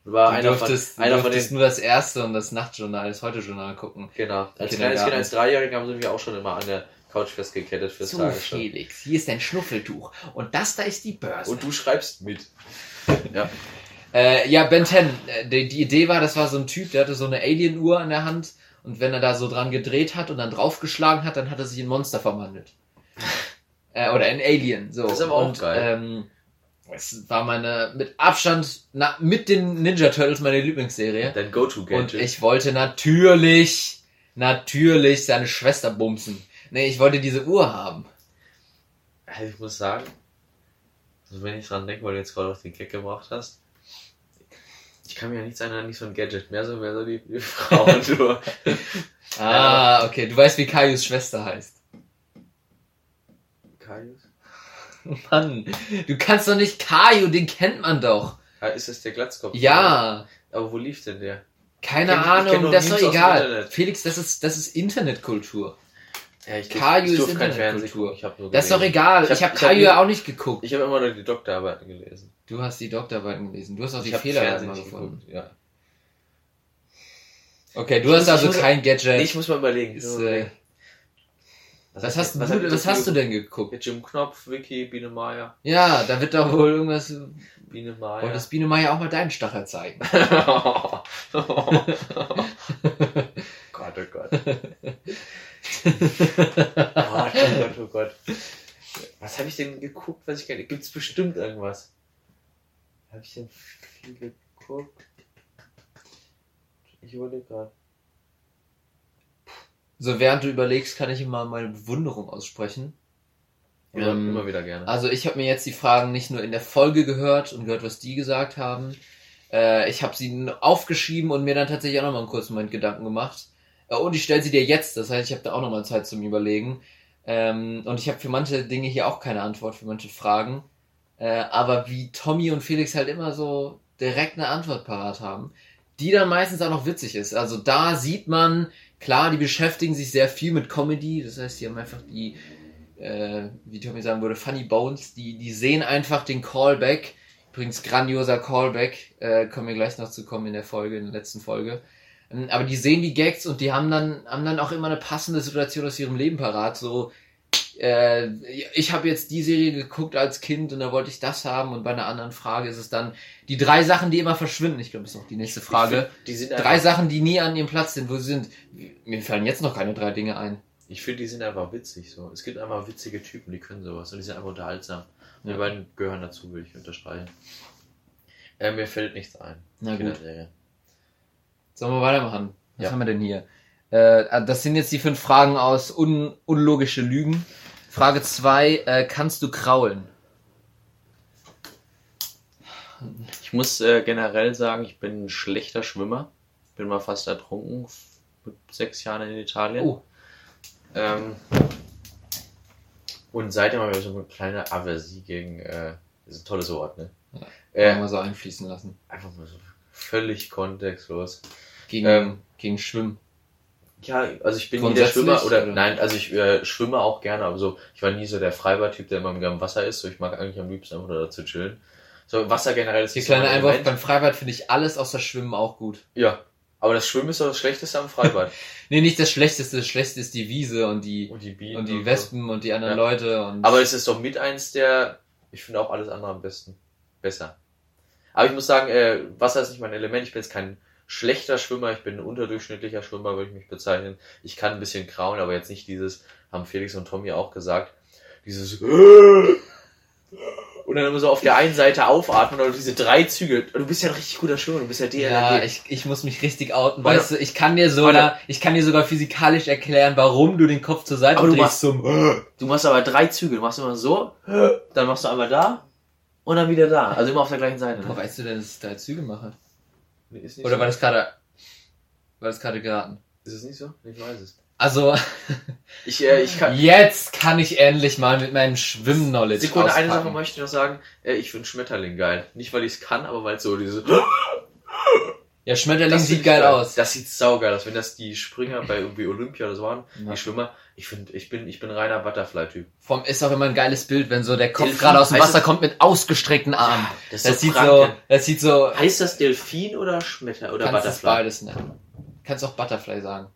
War du einer durftest, von, einer du von durftest den, nur das erste und das Nachtjournal, das Heute-Journal gucken. genau. Als kleines Kind, als Dreijähriger haben sie mich auch schon immer an der Couch festgekettet fürs So, Tagesschau. Felix, hier ist dein Schnuffeltuch. Und das da ist die Börse. Und du schreibst mit. Ja. Äh, ja, Ben 10. Äh, die, die Idee war, das war so ein Typ, der hatte so eine Alien-Uhr an der Hand und wenn er da so dran gedreht hat und dann draufgeschlagen hat, dann hat er sich in Monster verwandelt. äh, oder in Alien. So. Das ist aber auch und, geil. Ähm, es war meine, mit Abstand, na, mit den Ninja Turtles meine Lieblingsserie. Dein Go-To-Gadget. Und ich wollte natürlich, natürlich seine Schwester bumsen. Nee, ich wollte diese Uhr haben. Also ich muss sagen, also wenn ich dran denke, weil du jetzt gerade auf den Keck gebracht hast, ich kann mir ja nichts erinnern, nicht so ein Gadget, mehr so, mehr so die, die Frauentour. Ah, okay. Du weißt, wie Kaius Schwester heißt. Kaius? Mann, du kannst doch nicht Kaio, den kennt man doch. Ah, ist das der Glatzkopf? Ja, Aber wo lief denn der? keine kenn- Ahnung, das ist doch egal. Felix, das ist, das ist Internetkultur. Ja, ich, Kaju ist Internetkultur. hab Das ist doch egal. Ich hab- habe ich hab Kaju ja auch nicht geguckt. Ich habe immer nur die Doktorarbeiten gelesen. Du hast die Doktorarbeiten gelesen. Du hast auch die ich hab Fehler nicht gefunden. geguckt. Ja. Okay, du Ich hast muss- also muss- kein Gadget. Ich muss mal überlegen. Ist, äh, überlegen. was hast, was du, was hast du denn geguckt? Mit Jim Knopf, Vicky, Biene Meier. Ja, da wird doch wohl irgendwas. Biene Meier. Wolltest Biene Meier auch mal deinen Stachel zeigen? oh Gott, oh Gott. Oh Gott, oh Gott. Was habe ich denn geguckt, was ich gerne. Gibt es bestimmt irgendwas? Habe ich denn viel geguckt? Ich überlege gerade. So, während du überlegst, kann ich immer meine Bewunderung aussprechen. Immer, Ähm, immer wieder gerne. Also ich habe mir jetzt die Fragen nicht nur in der Folge gehört und gehört, was die gesagt haben. Äh, ich habe sie aufgeschrieben und mir dann tatsächlich auch nochmal einen kurzen Moment Gedanken gemacht. Äh, und ich stelle sie dir jetzt, das heißt, ich habe da auch nochmal Zeit zum Überlegen. Ähm, und ich habe für manche Dinge hier auch keine Antwort, für manche Fragen. Äh, aber wie Tommy und Felix halt immer so direkt eine Antwort parat haben, die dann meistens auch noch witzig ist. Also da sieht man, klar, die beschäftigen sich sehr viel mit Comedy, das heißt, die haben einfach die, äh, wie Tommy sagen würde, Funny Bones, die, die sehen einfach den Callback. Übrigens grandioser Callback, äh, kommen wir gleich noch zu kommen in der Folge, in der letzten Folge. Ähm, Aber die sehen die Gags und die haben dann, haben dann auch immer eine passende Situation aus ihrem Leben parat. So, äh, ich habe jetzt die Serie geguckt als Kind und da wollte ich das haben und bei einer anderen Frage ist es dann die drei Sachen, die immer verschwinden. Ich glaube, das ist noch die nächste Frage. die sind Drei Sachen, die nie an ihrem Platz sind, wo sie sind. Mir fallen jetzt noch keine drei Dinge ein. Ich finde, die sind einfach witzig. So. Es gibt einfach witzige Typen, die können sowas und die sind einfach unterhaltsam. Und Ja. Die beiden gehören dazu, würde ich unterstreichen. Äh, mir fällt nichts ein. Na gut. Sollen wir weitermachen? Was Ja. haben wir denn hier? Äh, das sind jetzt die fünf Fragen aus un unlogische Lügen. Frage zwei: äh, Kannst du kraulen? Ich muss äh, generell sagen, ich bin ein schlechter Schwimmer. Bin mal fast ertrunken mit sechs Jahren in Italien. Oh. Ähm, und seitdem habe ich so eine kleine Aversie gegen, äh, das ist ein tolles Wort, ne? Ja. Äh, man so einfließen lassen. einfach mal so völlig kontextlos. Gegen, Ähm, gegen Schwimmen. Ja, also ich bin nie der Schwimmer oder, oder? nein, also ich äh, schwimme auch gerne, aber so, ich war nie so der Freibad-Typ, der immer im Wasser ist. So, ich mag eigentlich am liebsten einfach nur dazu chillen. So, Wasser generell ist so kleiner mein Einwurf. Beim Freibad finde ich alles außer Schwimmen auch gut. Ja, aber das Schwimmen ist doch das Schlechteste am Freibad. Nee, nicht das Schlechteste. Das Schlechteste ist die Wiese und die, Und die Bienen. und die so. Wespen und die anderen Ja. Leute. Und Aber es ist doch mit eins der, ich finde auch alles andere am besten. Besser. Aber ich muss sagen, äh, Wasser ist nicht mein Element. Ich bin jetzt kein schlechter Schwimmer, ich bin ein unterdurchschnittlicher Schwimmer, würde ich mich bezeichnen. Ich kann ein bisschen krauen, aber jetzt nicht dieses, haben Felix und Tommy auch gesagt, dieses und dann immer so auf der einen Seite aufatmen oder diese drei Züge. Du bist ja ein richtig guter Schwimmer, du bist ja DLRG. Ja, ich, ich muss mich richtig outen, weißt du, ich kann dir sogar, ich kann dir sogar physikalisch erklären, warum du den Kopf zur Seite Aber du drehst zum, Du machst aber drei Züge. Du machst immer so, dann machst du einmal da und dann wieder da. Also immer auf der gleichen Seite. Ne? weißt du denn, dass ich drei Züge mache? Nee, Ist nicht Oder so. war das gerade, war das gerade geraten? Ist es nicht so? Ich weiß es. Also, Ich, äh, ich kann. jetzt kann ich endlich mal mit meinem Schwimm-Knowledge Sekunde, eine Sache auspacken. möchte ich noch sagen. Äh, ich finde Schmetterling geil. Nicht, weil ich es kann, aber weil es so diese. Ja, Schmetterling Das sieht geil aus. Das sieht saugeil aus. Wenn das die Springer bei irgendwie Olympia oder so waren, Ja. die Schwimmer. Ich finde, ich bin, ich bin reiner Butterfly-Typ. Vom, ist auch immer ein geiles Bild, wenn so der Kopf Delfin, gerade aus dem Wasser kommt mit ausgestreckten Armen. das das, ist so sieht so, das sieht so, Heißt das Delfin oder Schmetter oder kannst Butterfly? beides nennen. Kannst auch Butterfly sagen.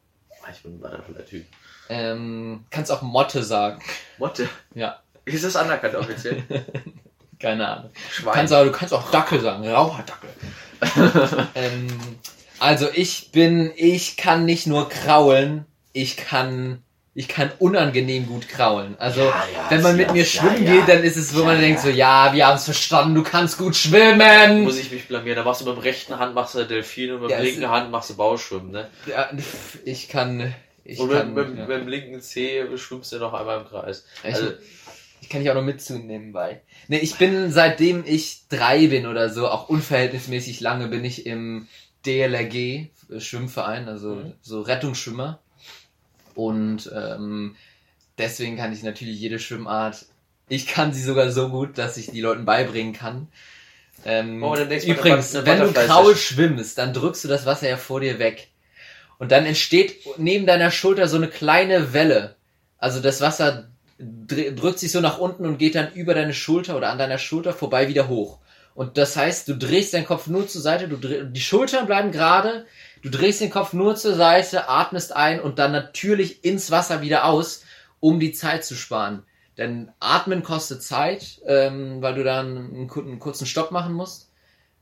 Ah, Ich bin ein Butterfly-Typ. Ähm, kannst auch Motte sagen. Motte. Ja. Ist das anerkannt offiziell? Keine Ahnung. Schwein. Kannst auch, du kannst auch Dackel sagen, Raucherdackel. ähm, also ich bin, ich kann nicht nur kraulen, ich kann, ich kann unangenehm gut kraulen. Also Ja, ja, wenn man mit mir schwimmen geht, dann ist es, wo man denkt so, ja, wir haben es verstanden, du kannst gut schwimmen. Muss ich mich blamieren. Da machst du mit der rechten Hand machst du Delfin und mit es- linken Hand machst du Bauschwimmen, ne? Ja, ich kann, ich und mit, kann, mit, ja. mit dem linken Zeh schwimmst du noch einmal im Kreis. Ich, Also, ich kann dich auch noch mitzunehmen nebenbei. Nee, ich bin, seitdem ich drei bin oder so, auch unverhältnismäßig lange, bin ich im DLRG, äh, Schwimmverein, also Mhm. so Rettungsschwimmer. Und ähm, deswegen kann ich natürlich jede Schwimmart. Ich kann sie sogar so gut, dass ich die Leuten beibringen kann. Ähm, Oh, übrigens, wenn du kraul schwimmst, dann drückst du das Wasser ja vor dir weg. Und dann entsteht neben deiner Schulter so eine kleine Welle. Also das Wasser drückt sich so nach unten und geht dann über deine Schulter oder an deiner Schulter vorbei wieder hoch. Und das heißt, du drehst deinen Kopf nur zur Seite, du dreh, die Schultern bleiben gerade, du drehst den Kopf nur zur Seite, atmest ein und dann natürlich ins Wasser wieder aus, um die Zeit zu sparen. Denn Atmen kostet Zeit, ähm, weil du dann einen, einen kurzen Stopp machen musst.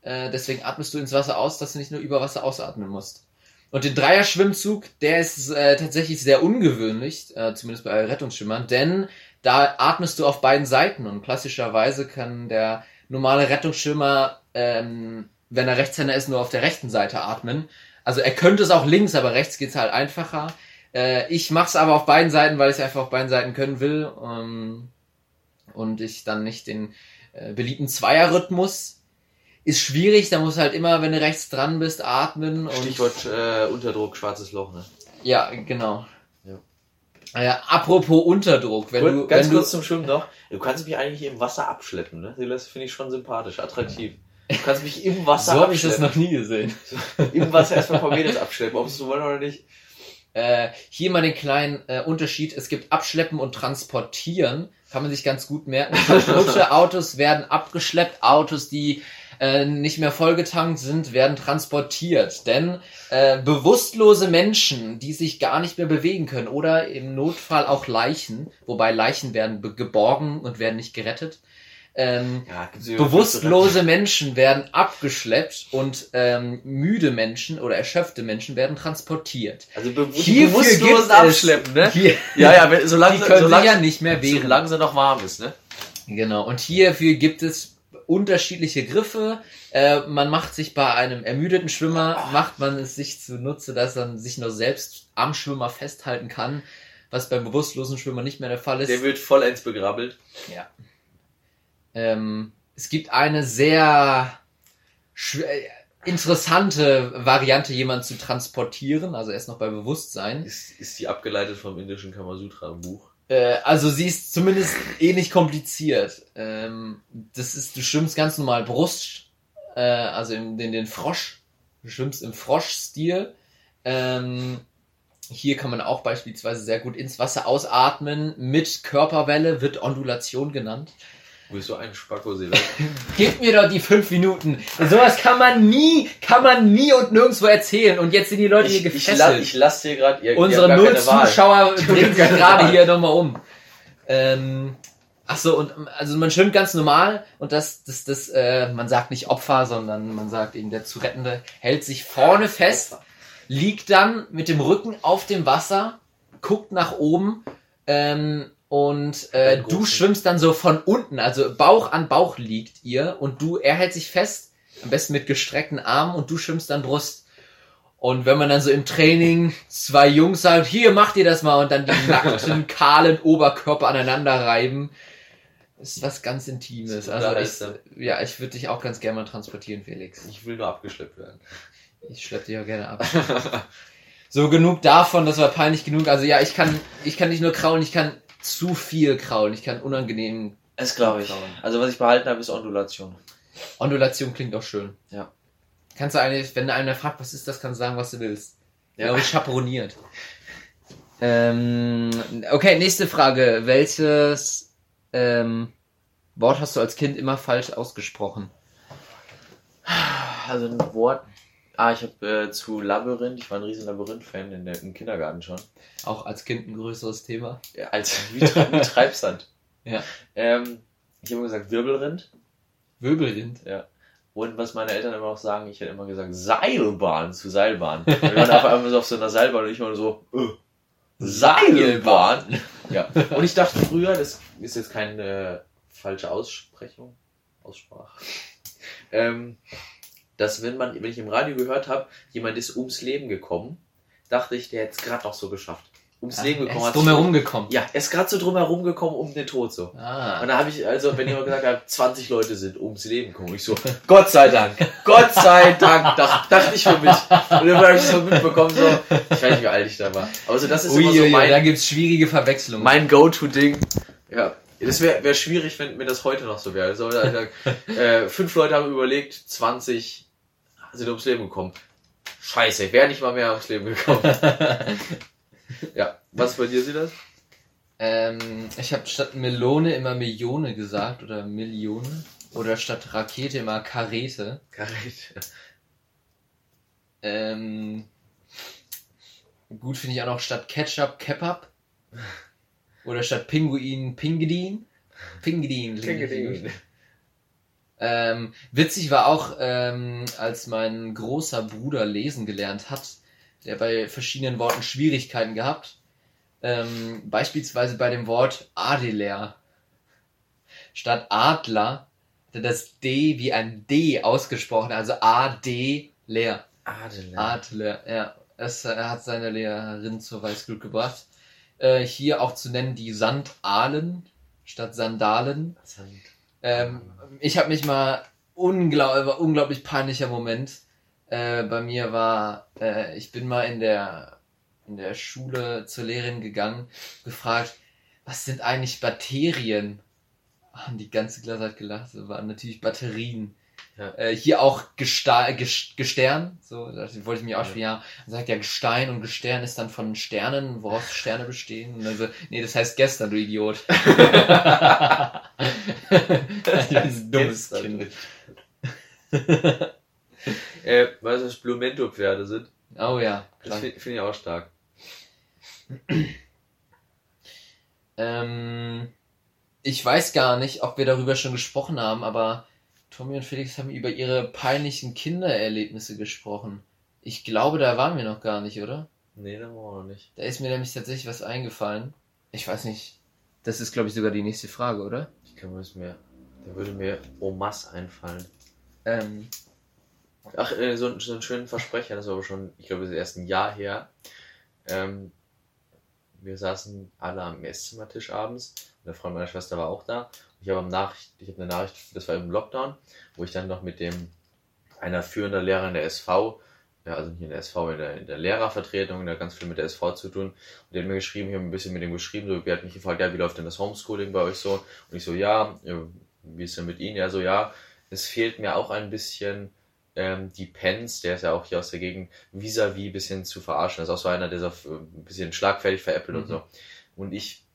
Äh, deswegen atmest du ins Wasser aus, dass du nicht nur über Wasser ausatmen musst. Und den Dreier-Schwimmzug, der ist äh, tatsächlich sehr ungewöhnlich, äh, zumindest bei Rettungsschwimmern, denn da atmest du auf beiden Seiten und klassischerweise kann der normale Rettungsschwimmer, ähm, wenn er Rechtshänder ist, nur auf der rechten Seite atmen. Also er könnte es auch links, aber rechts geht's halt einfacher. Äh, ich mache es aber auf beiden Seiten, weil ich einfach auf beiden Seiten können will ähm, und ich dann nicht den äh, beliebten Zweierrhythmus ist schwierig, da muss halt immer, wenn du rechts dran bist, atmen. Und Stichwort äh, Unterdruck, schwarzes Loch, ne? Ja, genau. Ja. Ja, apropos Unterdruck, wenn Gut, du. Ganz wenn kurz du, zum Schwimmen noch. Du kannst mich eigentlich im Wasser abschleppen, ne? Das finde ich schon sympathisch, attraktiv. Du kannst mich im Wasser so habe ich das noch nie gesehen. Im Wasser erstmal von mir abschleppen, ob es so wollen oder nicht. Äh, hier mal den kleinen äh, Unterschied. Es gibt Abschleppen und Transportieren. Kann man sich ganz gut merken. Kaputte Autos werden abgeschleppt. Autos, die äh, nicht mehr vollgetankt sind, werden transportiert. Denn äh, bewusstlose Menschen, die sich gar nicht mehr bewegen können oder im Notfall auch Leichen, wobei Leichen werden geborgen und werden nicht gerettet, ähm, ja, bewusstlose Menschen werden abgeschleppt und ähm, müde Menschen oder erschöpfte Menschen werden transportiert. Also be bewusstlosen abschleppen, ne? Hier, ja, ja, solange, die können solange, ja nicht mehr wehren. Solange sie noch warm ist, ne? Genau. Und hierfür gibt es unterschiedliche Griffe. Äh, man macht sich bei einem ermüdeten Schwimmer, macht man es sich zunutze, dass er sich nur selbst am Schwimmer festhalten kann, was beim bewusstlosen Schwimmer nicht mehr der Fall ist. Der wird vollends begrabbelt. Ja. Ähm, es gibt eine sehr äh, interessante Variante, jemanden zu transportieren, also erst noch bei Bewusstsein. Ist, ist die abgeleitet vom indischen Kamasutra-Buch? Äh, also sie ist zumindest ähnlich kompliziert. Ähm, das ist, du schwimmst ganz normal Brust, äh, also in, in den Frosch. Du schwimmst im Froschstil. Ähm, hier kann man auch beispielsweise sehr gut ins Wasser ausatmen. Mit Körperwelle wird Ondulation genannt. Du bist so ein Spacko, Gib mir doch die fünf Minuten. Sowas kann man nie, kann man nie und nirgendwo erzählen. Und jetzt sind die Leute ich, hier gefesselt. Ich, la, ich lasse hier gerade ihr Unsere null Zuschauer drehen sich gerade hier nochmal um. Ähm, ach so, und also man schwimmt ganz normal und das, das, das, äh, man sagt nicht Opfer, sondern man sagt eben der zu Rettende hält sich vorne fest, liegt dann mit dem Rücken auf dem Wasser, guckt nach oben, ähm, und äh, du schwimmst dann so von unten, also Bauch an Bauch liegt ihr und du, er hält sich fest, am besten mit gestreckten Armen und du schwimmst dann Brust. Und wenn man dann so im Training zwei Jungs sagt, hier macht ihr das mal und dann die nackten, kahlen Oberkörper aneinander reiben, ist was ganz Intimes. Also ich, ja, ich würde dich auch ganz gerne mal transportieren, Felix. Ich will nur abgeschleppt werden. Ich schleppe dich ja gerne ab. so genug davon, das war peinlich genug. Also ja, ich kann, ich kann nicht nur kraulen, ich kann zu viel kraulen. Ich kann unangenehm. Das glaube ich. Kraulen. Also was ich behalten habe, ist Ondulation. Ondulation klingt auch schön. Ja. Kannst du eigentlich, wenn einer fragt, was ist das, kannst du sagen, was du willst. Ja. Glaube ich, chaperoniert. Ähm, okay, nächste Frage. Welches ähm, Wort hast du als Kind immer falsch ausgesprochen? Also ein Wort. Ah, ich habe äh, zu Labyrinth, ich war ein riesen Labyrinth-Fan im Kindergarten schon. Auch als Kind ein größeres Thema? Ja, als wie, wie Treibsand. ja. Ähm, ich habe immer gesagt Wirbelrind. Wirbelrind? Ja. Und was meine Eltern immer noch sagen, ich hätte immer gesagt Seilbahn zu Seilbahn. Wir waren auf einmal so auf so einer Seilbahn und ich war so, äh, Seilbahn. ja. Und ich dachte früher, das ist jetzt keine falsche Aussprechung, Aussprache. Ähm, dass wenn man, wenn ich im Radio gehört habe, jemand ist ums Leben gekommen, dachte ich, der hätte es gerade noch so geschafft. Ums ah, Leben gekommen. Er ist drumherum gekommen. Ja, er ist gerade so drumherum gekommen um den Tod so. Ah. Und da habe ich, also wenn jemand gesagt hat, 20 Leute sind ums Leben gekommen, ich so, Gott sei Dank, Gott sei Dank, dachte, dachte ich für mich. Und dann habe ich so mitbekommen, so, ich weiß nicht, wie alt ich da war. Aber so, das ist Ui, immer so mein, da gibt's schwierige Verwechslungen. Mein Go-To-Ding. Ja, das wäre wär schwierig, wenn mir das heute noch so wäre. Also, also, äh, fünf Leute haben überlegt, 20 sind ums Leben gekommen. Scheiße, wäre nicht mal mehr ums Leben gekommen. ja, was bei dir sieht das? Ähm, ich habe statt Melone immer Millione gesagt oder Millione. Oder statt Rakete immer Karete. Karate. Ähm, gut finde ich auch noch statt Ketchup Kebab. Oder statt Pinguin Pingedin. Pingedin. gut. Ähm, witzig war auch, ähm, als mein großer Bruder lesen gelernt hat, der bei verschiedenen Worten Schwierigkeiten gehabt. Ähm, beispielsweise bei dem Wort Adeler. Statt Adler hat er das D wie ein D ausgesprochen, also A-D leer. Adler. Adler, ja. Es, er hat seine Lehrerin zur Weißglut gebracht. Äh, hier auch zu nennen die Sandalen statt Sandalen. Sand. Ähm, ich habe mich mal unglaublich, unglaublich peinlicher Moment. Äh, bei mir war, äh, ich bin mal in der in der Schule zur Lehrerin gegangen, gefragt, was sind eigentlich Bakterien? Haben die ganze Klasse hat gelacht. Das waren natürlich Batterien. Ja. Äh, hier auch Gesta Ges- Gestern, so, da wollte ich mich auch Ja. schon, ja, dann sagt ja Gestein und Gestern ist dann von Sternen, woraus Sterne bestehen. Und dann so, nee, das heißt gestern, du Idiot. bin ein dummes. Kind. Äh, weißt du, was Blumento-Pferde sind? Oh ja, Das finde find ich auch stark. Ähm, ich weiß gar nicht, ob wir darüber schon gesprochen haben, aber Tommy und Felix haben über ihre peinlichen Kindererlebnisse gesprochen. Ich glaube, da waren wir noch gar nicht, oder? Nee, da waren wir noch nicht. Da ist mir nämlich tatsächlich was eingefallen. Ich weiß nicht. Das ist, glaube ich, sogar die nächste Frage, oder? Ich glaube, es mir. Da würde mir Omas einfallen. Ähm, Ach, äh, so, ein- so einen schönen Versprecher, das war aber schon, ich glaube, das ist erst ein Jahr her. Ähm, wir saßen alle am Esszimmertisch abends und der Freund meiner Schwester war auch da. Und ich habe Nachricht, ich habe eine Nachricht, das war im Lockdown, wo ich dann noch mit dem einer führender Lehrer in der SV, ja, also nicht in der SV, in der, in der Lehrervertretung, hat ganz viel mit der SV zu tun. Und der hat mir geschrieben, ich habe ein bisschen mit ihm geschrieben, so, der hat mich gefragt, ja, wie läuft denn das Homeschooling bei euch so? Und ich so, ja, wie ist denn mit Ihnen? Ja, so, ja, es fehlt mir auch ein bisschen ähm, die Pence, der ist ja auch hier aus der Gegend, vis-à-vis ein bisschen zu verarschen. Das ist auch so einer, der so äh, ein bisschen schlagfertig veräppelt und Mhm. so. Und ich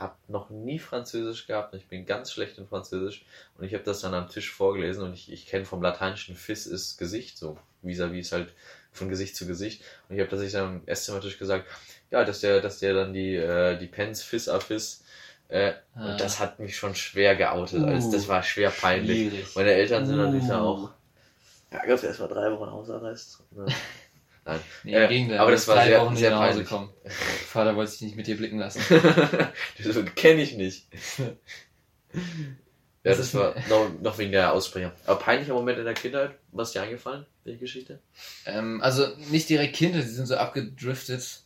habe noch nie Französisch gehabt. Ich bin ganz schlecht in Französisch. Und ich habe das dann am Tisch vorgelesen und ich, ich kenne vom Lateinischen Fis ist Gesicht, so vis-à-vis ist halt von Gesicht zu Gesicht. Und ich habe tatsächlich dann am Esszimmertisch gesagt, ja, dass der, dass der dann die, äh, die Pence Fis a Fis äh, Ah. und das hat mich schon schwer geoutet. Also Uh, das war schwer peinlich. schwierig. Meine Eltern sind natürlich Uh. da auch. Ja, gab erst mal drei Wochen Hausarrest. Ja. Nein. nee, Äh, Gegenteil. aber das war drei sehr- Wochen sehr nach Hause kommen. Vater wollte sich nicht mit dir blicken lassen. das kenne ich nicht. Ja, Das war noch, noch wegen der Aussprecher. Aber peinlicher Moment in der Kindheit, was ist dir eingefallen, die Geschichte? Ähm, also nicht direkt Kinder, sie sind so abgedriftet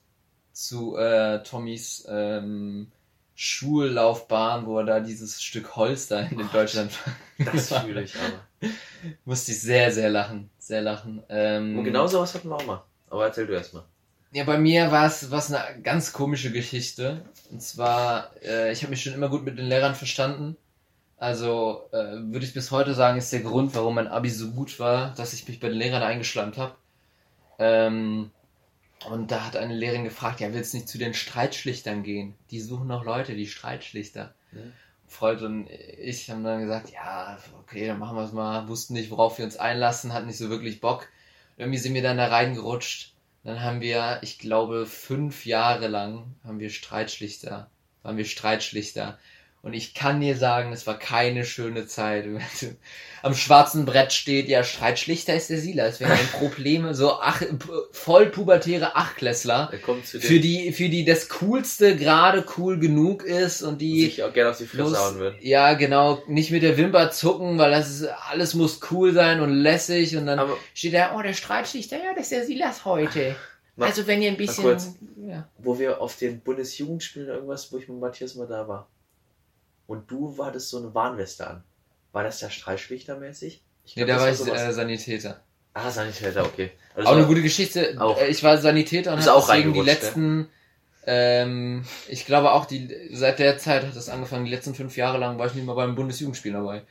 zu äh, Tommys ähm, Schullaufbahn, wo er da dieses Stück Holz da in Deutschland Das fühle ich aber. musste ich sehr, sehr lachen. Sehr lachen. Ähm, Und genau sowas hatten wir auch mal. Aber erzähl du erst mal. Ja, bei mir war es was eine ganz komische Geschichte. Und zwar, äh, ich habe mich schon immer gut mit den Lehrern verstanden. Also äh, würde ich bis heute sagen, ist der Grund, warum mein Abi so gut war, dass ich mich bei den Lehrern eingeschlammt habe. Ähm, und da hat eine Lehrerin gefragt, ja, willst du nicht zu den Streitschlichtern gehen? Die suchen noch Leute, die Streitschlichter. Mhm. Freund und ich haben dann gesagt, ja, okay, dann machen wir es mal. Wussten nicht, worauf wir uns einlassen, hatten nicht so wirklich Bock. Irgendwie sind wir dann da reingerutscht. Dann haben wir, ich glaube, fünf Jahre lang haben wir Streitschlichter, waren wir Streitschlichter. Und ich kann dir sagen, es war keine schöne Zeit. Am schwarzen Brett steht, ja, Streitschlichter ist der Silas. Wir haben Probleme, so ach, voll pubertäre Achtklässler, Er kommt zu für die, für die das Coolste gerade cool genug ist und die sich auch gerne auf die Fresse hauen würden. Ja, genau, nicht mit der Wimper zucken, weil das ist, alles muss cool sein und lässig und dann Aber steht da, oh, der Streitschlichter, ja, das ist der Silas heute. Mal- also wenn ihr ein bisschen, kurz. ja. wo wir auf den Bundesjugendspielen oder irgendwas, wo ich mit Matthias mal da war. Und du hattest so eine Warnweste an. War das da Streitschlichtermäßig? Ich Nee, glaub, da das war ich äh, Sanitäter. Ah, Sanitäter, okay. Also Auch eine gute Geschichte. Auch. Äh, Ich war Sanitäter und habe auch deswegen die reingerutscht, letzten, ähm, ich glaube auch die, seit der Zeit hat das angefangen, die letzten fünf Jahre lang war ich nicht mal beim Bundesjugendspiel dabei.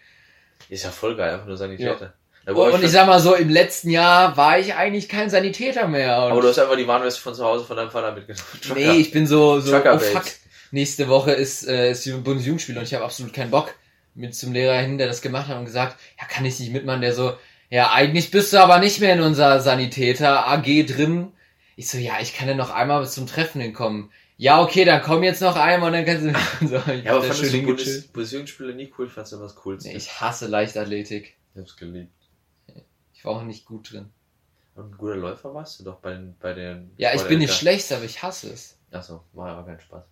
Ist ja voll geil, einfach nur Sanitäter. Da Und, ich und ich sag mal so, im letzten Jahr war ich eigentlich kein Sanitäter mehr. Aber du hast einfach die Warnweste von zu Hause von deinem Vater mitgenommen. nee, ich bin so, so, Trucker oh fuck. Nächste Woche ist, äh, ist die Bundesjugendspiel und ich habe absolut keinen Bock mit zum Lehrer hin, der das gemacht hat und gesagt, ja, kann ich nicht mitmachen, der so, ja, eigentlich bist du aber nicht mehr in unserer Sanitäter AG drin. Ich so, ja, ich kann ja noch einmal bis zum Treffen hinkommen. Ja, okay, dann komm jetzt noch einmal und dann kannst du. so, ich Ja, aber fandest du hingechillt. Bundes Bundesjugendspiele nie cool? Fandst du was Coolstes? Nee, ich hasse Leichtathletik. Ich hab's geliebt. Ich war auch nicht gut drin. Und ein guter Läufer warst du doch bei den, bei den. Ja, ich bin nicht schlecht, aber ich hasse es. Achso, war aber kein Spaß.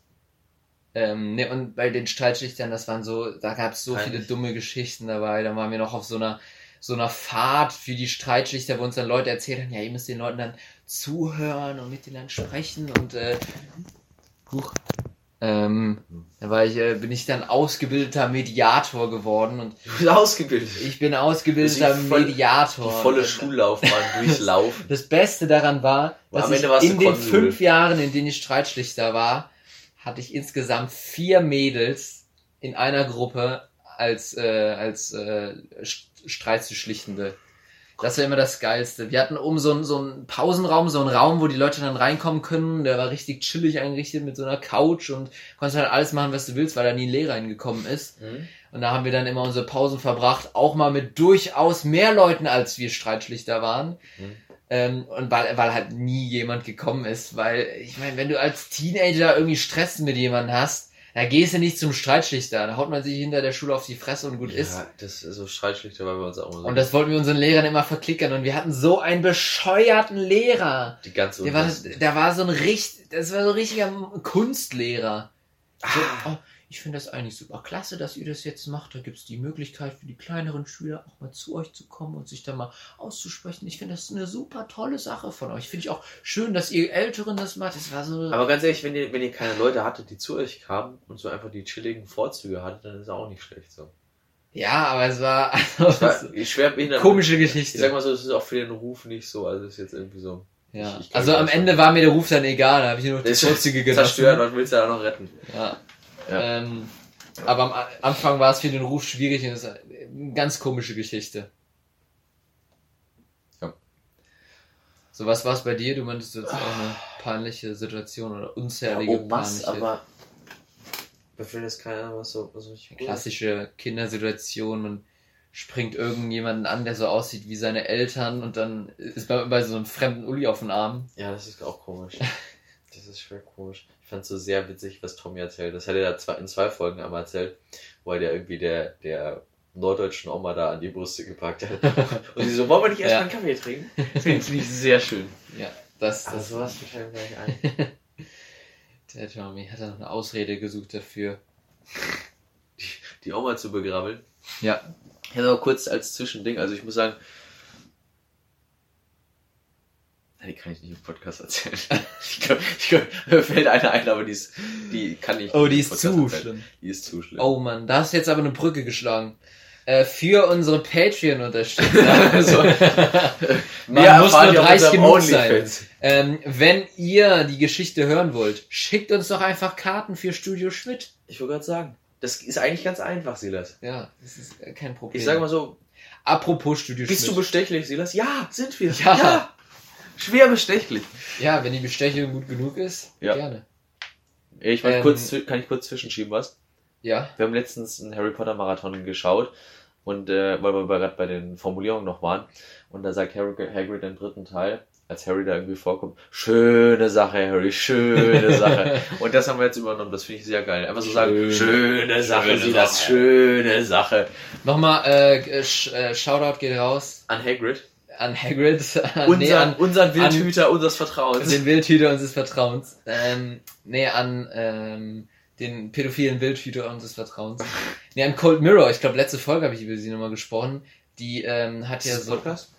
Ähm, ne, und bei den Streitschlichtern, das waren so, da gab es so Peinlich. viele dumme Geschichten dabei. Da waren wir noch auf so einer so einer Fahrt für die Streitschlichter, wo uns dann Leute erzählt haben, ja, ihr müsst den Leuten dann zuhören und mit denen dann sprechen und äh, huch, ähm, da war ich, äh, bin ich dann ausgebildeter Mediator geworden und Du bist ausgebildet. ich bin ausgebildeter voll- Mediator. Die volle äh, Schullaufbahn durchlaufen. Das Beste daran war, dass ich in den fünf Jahren, in denen ich Streitschlichter war, hatte ich insgesamt vier Mädels in einer Gruppe als, äh, als äh, St- Streitschlichtende. Das war immer das Geilste. Wir hatten oben so einen, so einen Pausenraum, so einen Raum, wo die Leute dann reinkommen können. Der war richtig chillig eingerichtet mit so einer Couch und konntest halt alles machen, was du willst, weil da nie ein Lehrer hingekommen ist. Mhm. Und da haben wir dann immer unsere Pausen verbracht, auch mal mit durchaus mehr Leuten, als wir Streitschlichter waren. Mhm. Ähm, und weil, weil halt nie jemand gekommen ist, weil, ich meine, wenn du als Teenager irgendwie Stress mit jemandem hast, da gehst du nicht zum Streitschlichter, da haut man sich hinter der Schule auf die Fresse und gut ist. Ja, das ist so Streitschlichter, weil wir uns auch immer. Und das wollten wir unseren Lehrern immer verklickern und wir hatten so einen bescheuerten Lehrer. die ganze Der war, der war so ein richtig, das war so ein richtiger Kunstlehrer. So, Ah. oh, ich finde das eigentlich super klasse, dass ihr das jetzt macht. Da gibt es die Möglichkeit für die kleineren Schüler auch mal zu euch zu kommen und sich da mal auszusprechen. Ich finde das eine super tolle Sache von euch. Finde ich auch schön, dass ihr Älteren das macht. Das war so. Aber ganz ehrlich, wenn ihr, wenn ihr keine Leute hattet, die zu euch kamen und so einfach die chilligen Vorzüge hattet, dann ist auch nicht schlecht so. ja, aber es war, also, war schwer behindert. komische Ich sag Geschichte. mal so, das ist auch für den Ruf nicht so, also ist jetzt irgendwie so. Ja. ich- ich Also am Ende war mir der Ruf dann egal. Da habe ich nur noch die Vorzüge ist genossen. zerstört, was willst du da noch retten? Ja. Ja. Ähm, aber am Anfang war es für den Ruf schwierig und es ist eine ganz komische Geschichte. Ja. So, was war es bei dir? Du meintest jetzt auch eine peinliche Situation oder unzählige oh, was, peinliche, aber. Mir fällt jetzt keiner was so, was ist. klassische Kindersituation. Man springt irgendjemanden an, der so aussieht wie seine Eltern und dann ist man bei so einem fremden Uli auf den Arm. Ja, das ist auch komisch. Das ist schwer komisch. Ich fand so sehr witzig, was Tommy erzählt. Das hat er da in zwei Folgen einmal erzählt, weil der irgendwie der, der norddeutschen Oma da an die Brüste gepackt hat. Und sie so, wollen wir nicht erstmal Ja. einen Kaffee trinken? Finde find ich sehr schön. Ja, das, das sowas fällt mir gleich ein. der Tommy hat da noch eine Ausrede gesucht dafür. Die Oma zu begrabbeln. Ja, Ja, aber kurz als Zwischending. Also ich muss sagen, Ja, die kann ich nicht im Podcast erzählen. Ich glaub, ich glaub, mir fällt eine ein, aber die, ist, die kann ich Oh, die ist zu erzählen. schlimm. Die ist zu schlimm. Oh Mann, da hast du jetzt aber eine Brücke geschlagen. Äh, für unsere Patreon-Unterstützer. Also, Man mehr muss nur wir auf dreist unserem genug sein. Ähm, wenn ihr die Geschichte hören wollt, schickt uns doch einfach Karten für Studio Schmidt. Ich wollte gerade sagen, das ist eigentlich ganz einfach, Silas. Ja, das ist äh, kein Problem. Ich sage mal so, Apropos Studio bist du Schmidt. bestechlich, Silas? Ja, sind wir. Ja. Schwer bestechlich. ja, wenn die Bestechung gut genug ist, Ja. gerne. Ich Ähm, kurz, kann ich kurz zwischenschieben was? Ja. Wir haben letztens einen Harry Potter Marathon geschaut und äh, weil wir gerade bei den Formulierungen noch waren und da sagt Harry, Hagrid im dritten Teil, als Harry da irgendwie vorkommt, schöne Sache, Harry, schöne Sache. und das haben wir jetzt übernommen, das finde ich sehr geil. Einfach so sagen, Schöne- schöne Sache, schöne Silas, Sache. schöne Sache. Nochmal, äh, äh, Shoutout geht raus An Hagrid. An Hagrid. An, Unser, nee, an unseren Wildhüter unseres Vertrauens. den Wildhüter unseres Vertrauens. Ähm, nee, an ähm, den pädophilen Wildhüter unseres Vertrauens. Nee, an Cold Mirror. Ich glaube, letzte Folge habe ich über sie nochmal gesprochen. Die ähm, hat ja so... Podcast?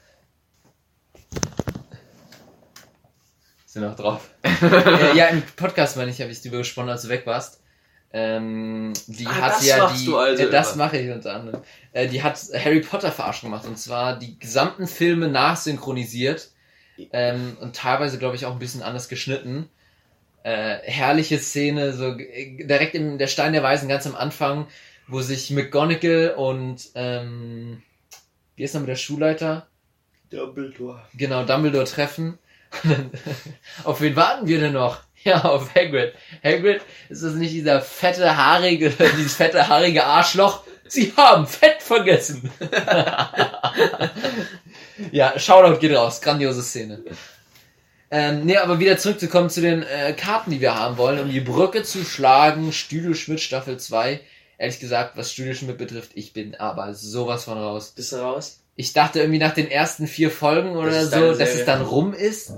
Sind noch drauf. äh, ja, im Podcast, meine ich, habe ich drüber gesprochen, als du weg warst. Ähm, die Ah, hat das ja machst die, du also äh, das mache ich unter anderem. Äh, die hat Harry Potter Verarschung gemacht und zwar die gesamten Filme nachsynchronisiert ähm, und teilweise glaube ich auch ein bisschen anders geschnitten. Äh, herrliche Szene, so äh, direkt in der Stein der Weisen ganz am Anfang, wo sich McGonagall und ähm, wie ist noch mit der Schulleiter? Dumbledore. Genau, Dumbledore treffen. Auf wen warten wir denn noch? Ja, auf Hagrid. Hagrid, ist das nicht dieser fette, haarige, dieses fette, haarige Arschloch? Sie haben Fett vergessen. ja, Shoutout geht raus. Grandiose Szene. Ähm, nee, aber wieder zurückzukommen zu den äh, Karten, die wir haben wollen, um die Brücke zu schlagen. Studio Schmidt Staffel 2. Ehrlich gesagt, was Studio Schmidt betrifft, ich bin aber sowas von raus. Bist du raus? Ich dachte irgendwie nach den ersten vier Folgen oder Das so, dass es dann rum ist.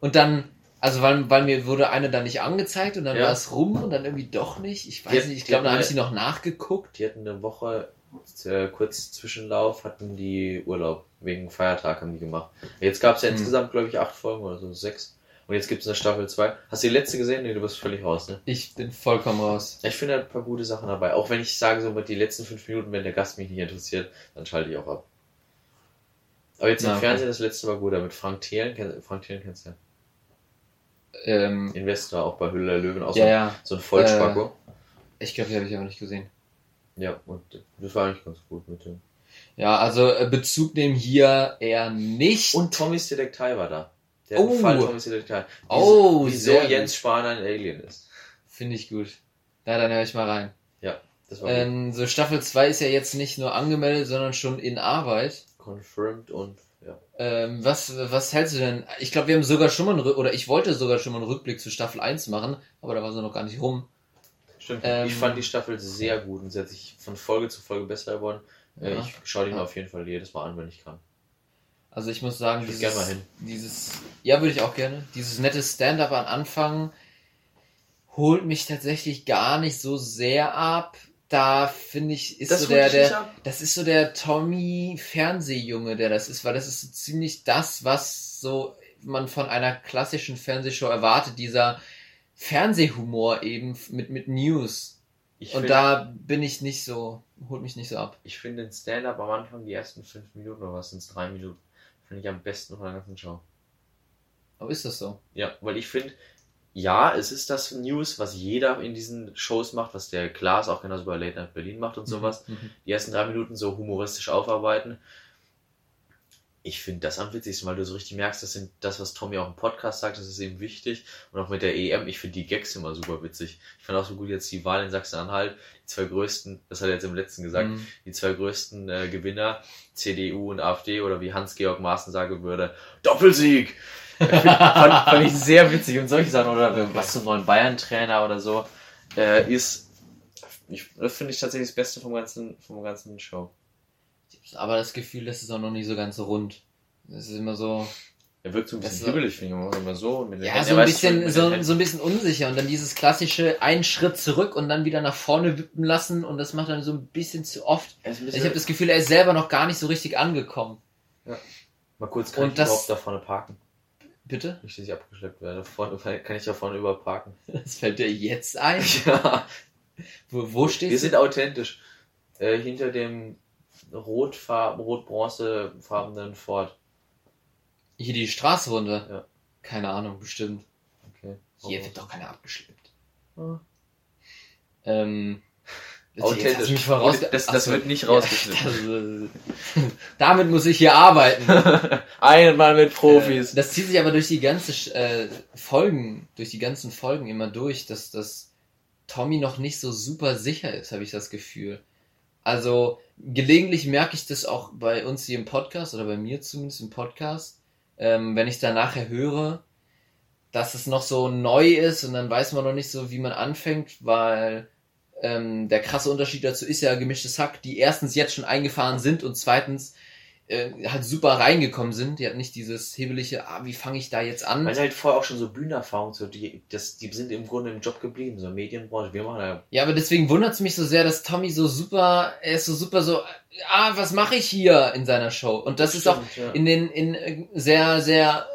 Und dann, also weil, weil mir wurde eine dann nicht angezeigt und dann Ja. war es rum und dann irgendwie doch nicht. Ich weiß Die nicht, ich glaube, da habe ich sie noch nachgeguckt. Die hatten eine Woche äh, kurz Zwischenlauf, hatten die Urlaub. Wegen Feiertag haben die gemacht. Jetzt gab es ja Hm. insgesamt, glaube ich, acht Folgen oder so, sechs. Und jetzt gibt es eine Staffel 2. Hast du die letzte gesehen? Nee, du bist völlig raus, ne? Ich bin vollkommen raus. Ich finde ein paar gute Sachen dabei. Auch wenn ich sage, so mit die letzten fünf Minuten, wenn der Gast mich nicht interessiert, dann schalte ich auch ab. Aber jetzt im Na, okay. Fernsehen, das letzte war gut, mit Frank Thelen. Kenn- Frank Thelen kennst du ja. Ähm, Investor, auch bei Hülle der Löwen, auch ja, so, ja. so ein Vollspacko. Ich glaube, die habe ich auch nicht gesehen. Ja, und das war eigentlich ganz gut mit dem. Ja, also äh, Bezug nehmen hier eher nicht. Und Tommys Detektei war da. Der Oh. Fall Tommys Detektei. Oh, wieso sehr Jens Spahn ein Alien ist. Finde ich gut. Ja, dann höre ich mal rein. Ja, das war gut. Ähm, so Staffel 2 ist ja jetzt nicht nur angemeldet, sondern schon in Arbeit. confirmed und ja. Ähm, was, was hältst du denn? Ich glaube, wir haben sogar schon mal einen, oder ich wollte sogar schon mal einen Rückblick zu Staffel 1 machen, aber da war sie noch gar nicht rum. Stimmt. Ähm, ich fand die Staffel sehr gut und sie hat sich von Folge zu Folge besser geworden. Äh, Ja. Ich schaue die mir Ja. auf jeden Fall jedes Mal an, wenn ich kann. Also ich muss sagen, Ich dieses, mal hin. dieses, ja, würde ich auch gerne. Dieses nette Stand-up am Anfang holt mich tatsächlich gar nicht so sehr ab. Da finde ich, ist Das so der, der, das ist so der Tommy Fernsehjunge, der das ist, weil das ist so ziemlich das, was so man von einer klassischen Fernsehshow erwartet, dieser Fernsehhumor eben mit, mit News. Ich Und find- da bin ich nicht so, holt mich nicht so ab. Ich finde den Stand-Up am Anfang, die ersten fünf Minuten oder was sind es, drei Minuten, finde ich am besten von der ganzen Show. Aber ist das so? Ja, weil ich finde, ja, es ist das News, was jeder in diesen Shows macht, was der Klaas auch genauso bei Late Night Berlin macht und sowas. Mhm. Die ersten drei Minuten so humoristisch aufarbeiten. Ich finde das am witzigsten, weil du so richtig merkst, das sind das, was Tommy auch im Podcast sagt, das ist eben wichtig. Und auch mit der EM, ich finde die Gags immer super witzig. Ich fand auch so gut jetzt die Wahl in Sachsen-Anhalt, die zwei größten, das hat er jetzt im letzten gesagt, Mhm. die zwei größten äh, Gewinner, CDU und AfD oder wie Hans-Georg Maaßen sagen würde, Doppelsieg! Fand, fand ich sehr witzig und solche Sachen oder was zum neuen Bayern-Trainer oder so äh, ist, ich, das finde ich tatsächlich das Beste vom ganzen, vom ganzen Show. Ich habe aber das Gefühl, das ist auch noch nicht so ganz rund. Das ist immer so, Er wirkt so ein bisschen so- hibbelig, finde ich immer, so. mit den ja, Händen. so ein bisschen, so, so ein bisschen unsicher und dann dieses klassische einen Schritt zurück und dann wieder nach vorne wippen lassen und das macht dann so ein bisschen zu oft. Ist ein Ich bisschen, habe das Gefühl, er ist selber noch gar nicht so richtig angekommen. mal kurz, kann und ich das- überhaupt da vorne parken? Bitte? Nicht, dass ich abgeschleppt werde. Vorne, kann ich da vorne überhaupt parken? Das fällt dir jetzt ein? ja, Wo, wo stehst wir sind authentisch. Äh, hinter dem rot-bronzefarbenen Ford. Hier die Straße runter? Ja. Keine Ahnung, bestimmt. Okay. Hier wird doch keiner abgeschleppt. Ah. Ähm, Authentisch. Das- das wird nicht Ja, rausgeschnitten. das, äh, damit muss ich hier arbeiten. Einmal mit Äh, Das zieht sich aber durch die ganze äh, Folgen, durch die ganzen Folgen immer durch, dass dass Tommy noch nicht so super sicher ist, habe ich das Gefühl. Also gelegentlich merke ich das auch bei uns hier im Podcast oder bei mir zumindest im Podcast, ähm, wenn ich da nachher höre, dass es noch so neu ist und dann weiß man noch nicht so, wie man anfängt, weil ähm, der krasse Unterschied dazu ist ja gemischtes Hack, die erstens jetzt schon eingefahren sind und zweitens äh, halt super reingekommen sind. Die hat nicht dieses hebelige, ah, wie fange ich da jetzt an? Weil sie halt vorher auch schon so Bühnenerfahrung, so die, das, die sind im Grunde im Job geblieben, so Medienbranche. Wir machen ja Ja, aber deswegen wundert es mich so sehr, dass Tommy so super, er ist so super so, ah, was mache ich hier in seiner Show? Und das ist auch Stimmt, ja. in den, in äh, sehr, sehr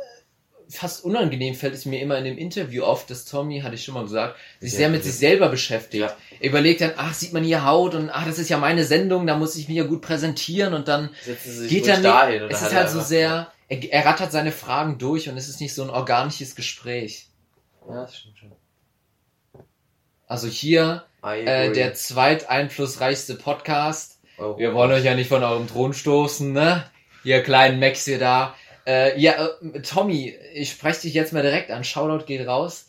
fast unangenehm fällt es mir immer in dem Interview auf, dass Tommy, hatte ich schon mal gesagt, sich Ja, sehr mit sich selber beschäftigt. Ja. Er überlegt dann, ach, sieht man hier Haut und ach, das ist ja meine Sendung, da muss ich mich ja gut präsentieren und dann geht er dahin. es dann ist halt so sehr, er, er rattert seine Fragen durch und es ist nicht so ein organisches Gespräch. Ja, das stimmt schon. Also hier äh, der zweiteinflussreichste Podcast. Euro- Wir wollen euch ja nicht von eurem Thron stoßen, ne? Ihr kleinen Max hier da. Äh, ja, äh, Tommy, ich spreche dich jetzt mal direkt an. Shoutout geht raus.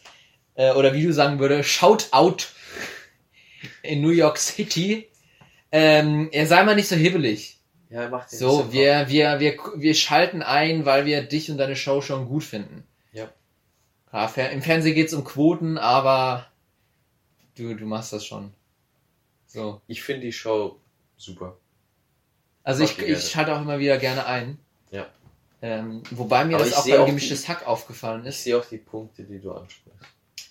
Äh, oder wie du sagen würdest, Shout out in New York City. Ähm, er sei mal nicht so hibbelig. Ja, er macht So, wir, wir, wir, wir schalten ein, weil wir dich und deine Show schon gut finden. Ja. Fer- Im Fernsehen geht's um Quoten, aber du, du machst das schon. So. Ich finde die Show super. Also ich, Okay, ich schalte auch immer wieder gerne ein. Ja. Ähm, wobei mir Aber das ich auch bei gemischtes Hack aufgefallen Ich ist. sehe auch die Punkte, die du ansprichst.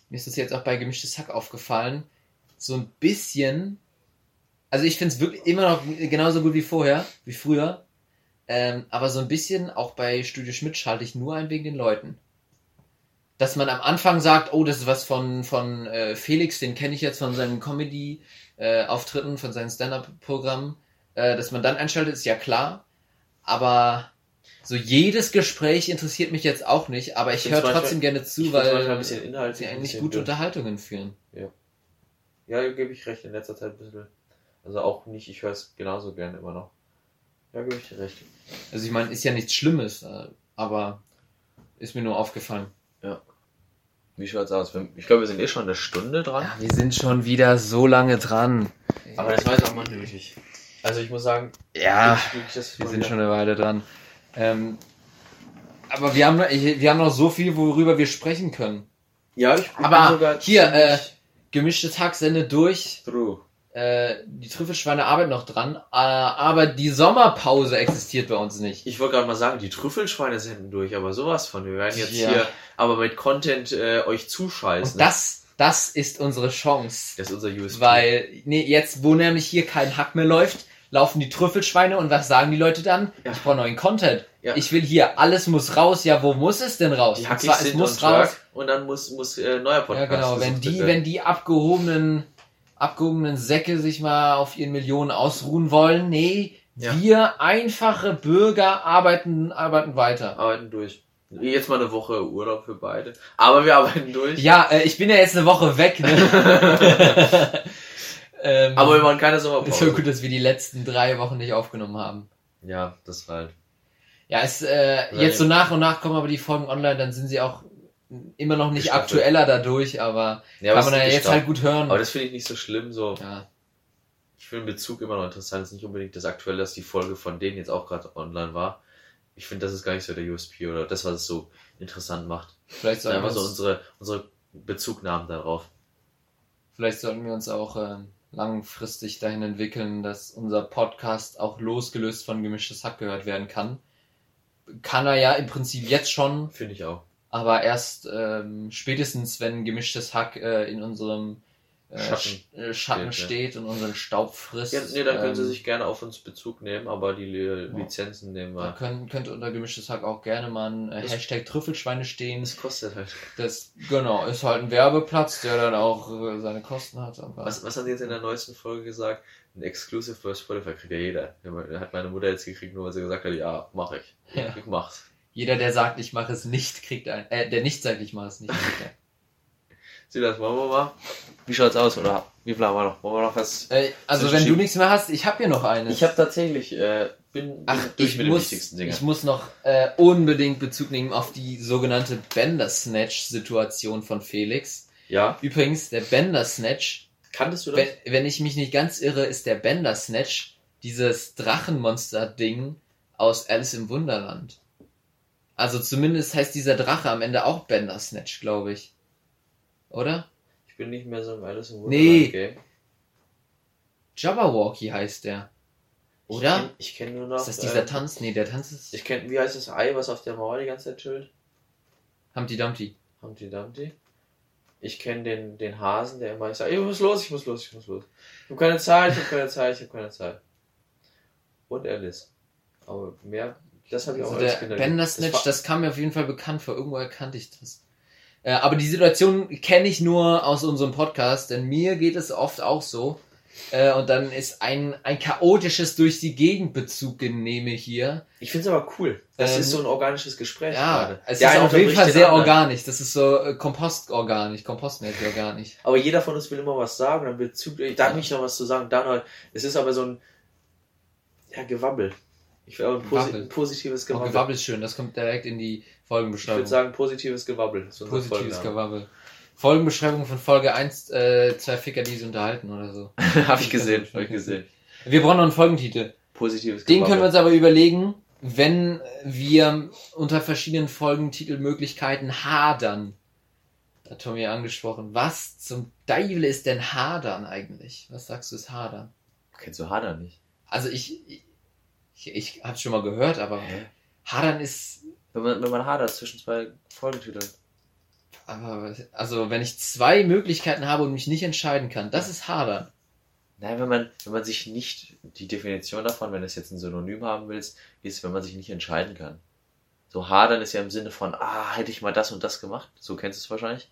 Mir ist das jetzt auch bei gemischtes Hack aufgefallen. So ein bisschen. Also ich finde es wirklich immer noch genauso gut wie vorher, wie früher. Ähm, aber so ein bisschen auch bei Studio Schmidt schalte ich nur ein wegen den Leuten. Dass man am Anfang sagt, oh, das ist was von, von äh, Felix, den kenne ich jetzt von seinen Comedy-Auftritten, von seinen Stand-Up-Programmen. Äh, dass man dann einschaltet, ist ja klar. Aber so jedes Gespräch interessiert mich jetzt auch nicht, aber ich höre trotzdem gerne ich zu, weil ein bisschen inhaltlich sie eigentlich gute. Unterhaltungen führen. Ja, da gebe ich recht, in letzter Zeit ein bisschen. Also auch nicht, ich höre es genauso gerne immer noch. Ja, gebe ich dir recht. Also ich meine, ist ja nichts Schlimmes, äh, aber ist mir nur aufgefallen. Wie schaut's aus? Ich glaube, wir sind eh schon eine Stunde dran. wir sind schon wieder so lange dran. Aber das war jetzt auch mal nötig. Also ich muss sagen, Ja, ich- das wir sind schon eine Weile dran. Ähm, aber wir haben, wir haben noch so viel, worüber wir sprechen können. Ja, ich bin Aber sogar hier, äh, Hack sendet durch. through. Äh, die Trüffelschweine arbeiten noch dran, äh, aber die Sommerpause existiert bei uns nicht. Ich wollte gerade mal sagen, die Trüffelschweine senden durch, aber sowas von. Wir werden jetzt Ja. hier aber mit Content äh, euch zuscheißen. Und das, das ist unsere Chance. das ist unser USP. Weil, nee, jetzt, wo nämlich hier kein Hack mehr läuft, laufen die Trüffelschweine und was sagen die Leute dann? Ja. Ich brauche neuen Content. Ja. Ich will hier, alles muss raus. Ja, wo muss es denn raus? die Und zwar, es muss raus. und dann muss, muss äh, neuer Podcast. Ja, genau. Wenn die, wenn die abgehobenen, abgehobenen Säcke sich mal auf ihren Millionen ausruhen wollen, nee, Ja. wir einfache Bürger arbeiten, arbeiten weiter. arbeiten durch. Jetzt mal eine Woche Urlaub für beide. Aber wir arbeiten durch. Ja, äh, ich bin ja jetzt eine Woche weg, ne? ähm, Aber wir machen keine ist so Sommerpause. gut, dass wir die letzten drei Wochen nicht aufgenommen haben. Ja, das war halt. Ja, es, äh, jetzt so nach und nach kommen aber die Folgen online, dann sind sie auch immer noch nicht Gestaffelt. aktueller dadurch, aber Ja, kann man ja jetzt halt gut hören. Aber das finde ich nicht so schlimm. So, ja. ich finde den Bezug immer noch interessant. Es ist nicht unbedingt das Aktuelle, dass die Folge von denen jetzt auch gerade online war. Ich finde, das ist gar nicht so der USP oder das, was es so interessant macht. Vielleicht sollten, wir so uns, unsere, unsere Bezugnahmen darauf. vielleicht sollten wir uns auch ähm, langfristig dahin entwickeln, dass unser Podcast auch losgelöst von gemischtes Hack gehört werden kann. Kann er ja im Prinzip jetzt schon, Finde ich auch. aber erst ähm, spätestens, wenn gemischtes Hack äh, in unserem äh, Schatten Sch- Schatten steht, steht und unseren Staub frisst. Ja, nee, dann können sie ähm, sich gerne auf uns Bezug nehmen, aber die Li- Lizenzen nehmen Da wir. können, könnte unter gemischtes Hack auch gerne mal ein äh, Das- Hashtag Trüffelschweine stehen. Das kostet halt. Das, genau, ist halt ein Werbeplatz, der dann auch äh, seine Kosten hat. Aber Was, was haben die jetzt in der neuesten Folge gesagt? Ein Exclusive bei Spotify kriegt ja jeder. Ja, Hat meine Mutter jetzt gekriegt, nur weil sie gesagt hat, ja, mach ich. Ja. Ich mach's. jeder, der sagt, ich mache es nicht, kriegt ein. Äh, der nicht sagt, ich mache es nicht, kriegt ein. Sieh das, wollen wir mal? Wie schaut's aus, oder? Wie viel haben wir noch? Wollen wir noch was? Äh, also, wenn du nichts mehr hast, ich habe hier noch eines. Ich habe tatsächlich, äh, bin, Ach, durch ich mit den muss, wichtigsten Dingen. ich muss noch äh, unbedingt Bezug nehmen auf die sogenannte Bender-Snatch-Situation von Felix. Ja, Übrigens, der Bender-Snatch kanntest du das? Wenn, wenn ich mich nicht ganz irre, ist der Bender Snatch dieses Drachenmonster-Ding aus Alice im Wunderland. Also zumindest heißt dieser Drache am Ende auch Bender Snatch, glaube ich. Oder? Ich bin nicht mehr so im Alice im Nee. Game. Jabberwocky heißt der. Oder? Ich kenne kenn nur noch. Ist das dieser äh, Tanz? Nee, der Tanz ist Ich kenne, wie heißt das Ei, was auf der Mauer die ganze Zeit chillt? Humpty Dumpty. Humpty Dumpty. Ich kenne den, den Hasen, der immer sagt, ich muss los, ich muss los, ich muss los. Ich habe keine Zeit, ich habe keine Zeit, ich habe keine Zeit. Und Alice. Aber mehr, das habe ich Also auch als der Kinder Bender Das das kam mir auf jeden Fall bekannt vor. Irgendwo erkannte ich das. Äh, aber die Situation kenne ich nur aus unserem Podcast, denn mir geht es oft auch so. Äh, und dann ist ein, ein chaotisches durch die Gegend Bezug genehme hier. Ich finde es aber cool. Das Ähm, ist so ein organisches Gespräch Ja, gerade. es Der ist auf jeden Fall sehr anderen. organisch. Das ist so äh, kompostorganisch, kompostmäßig organisch. Aber jeder von uns will immer was sagen, dann will zu, da habe ich noch was zu sagen, da noch, es ist aber so ein, ja, Gewabbel. Ich will aber ein, posi Gewabbel. positives Oh, Gewabbel. Gewabbel ist schön, das kommt direkt in die ich Folgenbeschreibung. würde sagen, positives Gewabbel. unser Positives. Gewabbel. Folgenbeschreibung von Folge 1, äh, zwei Ficker, die sich unterhalten oder so. Habe ich gesehen, habe ich gesehen. Wir brauchen noch einen Folgentitel. Positives Den können wir uns aber überlegen, wenn wir unter verschiedenen Folgentitelmöglichkeiten hadern. Hat Tommy angesprochen. Was zum Teufel ist denn hadern eigentlich? Was sagst du ist hadern? Kennst du Hadar nicht? Also ich, ich, ich hab's schon mal gehört, aber hadern ist, Wenn man, wenn man hadert zwischen zwei Folgentiteln. aber, also wenn ich zwei Möglichkeiten habe und mich nicht entscheiden kann, das ist hadern. Nein, wenn man, wenn man sich nicht, die Definition davon, wenn du es jetzt ein Synonym haben willst, ist, wenn man sich nicht entscheiden kann. So hadern ist ja im Sinne von, ah, hätte ich mal das und das gemacht. So kennst du es wahrscheinlich.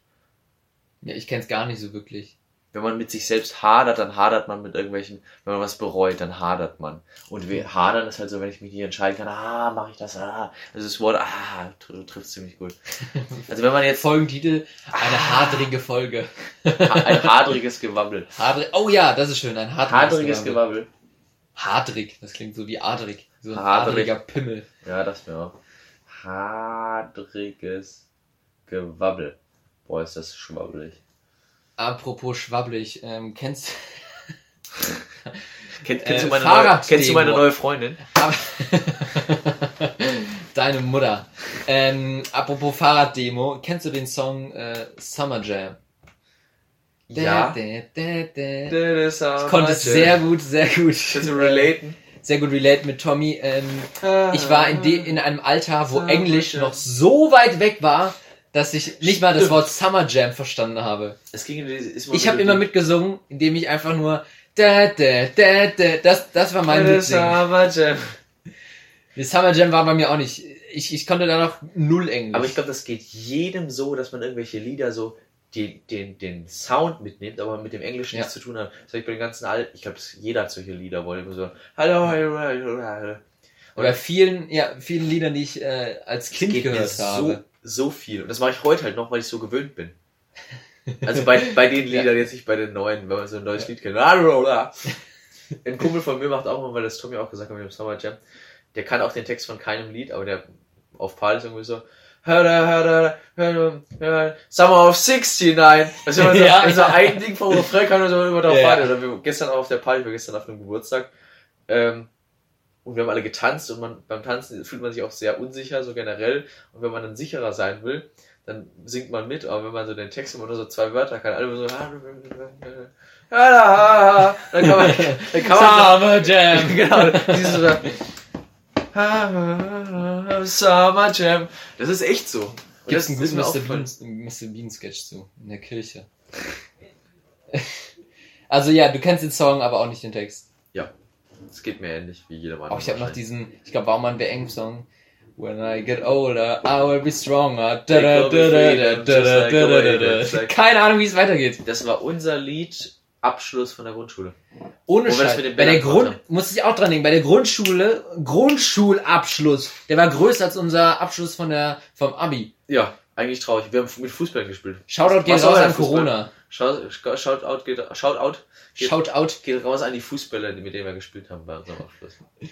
Ja, ich kenn's gar nicht so wirklich. Wenn man mit sich selbst hadert, dann hadert man mit irgendwelchen, wenn man was bereut, dann hadert man. Und wir hadern ist halt so, wenn ich mich nicht entscheiden kann, ah, mache ich das, ah. Also das Wort, ah, tr trifft ziemlich gut. Also wenn man jetzt Folgentitel, eine hadrige Folge. ein hadriges Gewabbel. Hadrig, oh ja, das ist schön, ein hadriges, Hadriges Gewabbel. Gewabbel. Hadrig, das klingt so wie adrig. So ein Hadrig. adriger Pimmel. Ja, das mir auch. Hadriges Gewabbel. Boah, ist das schwabbelig. Apropos schwabbelig, ähm, kennst Kennt, kennst, Äh, du meine neue, kennst du meine neue Freundin? Deine Mutter. Ähm, apropos Fahrraddemo, kennst du den Song äh, Summer Jam? Ja. Da, da, da, da. Ich konnte es sehr gut, sehr gut. Kannst du relaten? Sehr gut relate mit Tommy. Ähm, ich war in, de in einem Alter, wo Englisch noch so weit weg war, dass ich nicht mal das Wort Summer Jam verstanden habe. Es ging Ich habe immer mitgesungen, indem ich einfach nur da, da, da, da, das, das war mein Mitsingen. Summer Jam. Die Summer Jam war bei mir auch nicht. Ich, ich konnte da noch null Englisch. Aber ich glaube, das geht jedem so, dass man irgendwelche Lieder so die, den, den Sound mitnimmt, aber mit dem Englischen Ja. nichts zu tun hat. Das ich bei den ganzen alten, ich glaube, jeder hat solche Lieder, wo immer so, hallo, hallo, hallo, hallo. Bei vielen, ja, vielen Liedern, die ich äh, als Kind gehört habe. so viel. Und das mache ich heute halt noch, weil ich so gewöhnt bin. Also bei, bei den Ja. Liedern, jetzt nicht bei den neuen, wenn man so ein neues Lied kennt. Ein Kumpel von mir macht auch immer, weil das Tommy auch gesagt hat mit dem Summer Jam, der kann auch den Text von keinem Lied, aber der auf Partys irgendwie so Summer of 69. Das ist immer so, Ja, so ja. ein Ding vom Refrain kann man so immer drauf Ja, warten. ja. Oder wir gestern auch auf der Party, wir gestern auf einem Geburtstag. Ähm, und wir haben alle getanzt und man, beim Tanzen fühlt man sich auch sehr unsicher, so generell. Und wenn man dann sicherer sein will, dann singt man mit, aber wenn man so den Text immer nur so zwei Wörter kann, alle so, dann kann man, dann kann man Summer Jam! genau, dieses so, Summer Jam. Das ist echt so. Und Gibt's das einen guten Mr. Bean, Mr. Bean Sketch zu, in der Kirche. also ja, du kennst den Song, aber auch nicht den Text es geht mir ähnlich wie jeder Mann. Auch ich habe noch diesen, ich glaube, Baumann der Eng-Song. When I get older, I will be stronger. Keine Ahnung, wie es weitergeht. Das war unser Lied Abschluss von der Grundschule. Ohne Scheiß. Bei der Grund haben. muss ich auch dran denken. Bei der Grundschule Grundschulabschluss, der war größer als unser Abschluss von der vom Abi. Ja, eigentlich traurig. Wir haben mit Fußball gespielt. Shoutout geht raus an Fußball? Corona. Shout, Shoutout geht, Shoutout geht, Shoutout. geht raus an die Fußballer, mit denen wir gespielt haben bei unserem Abschluss.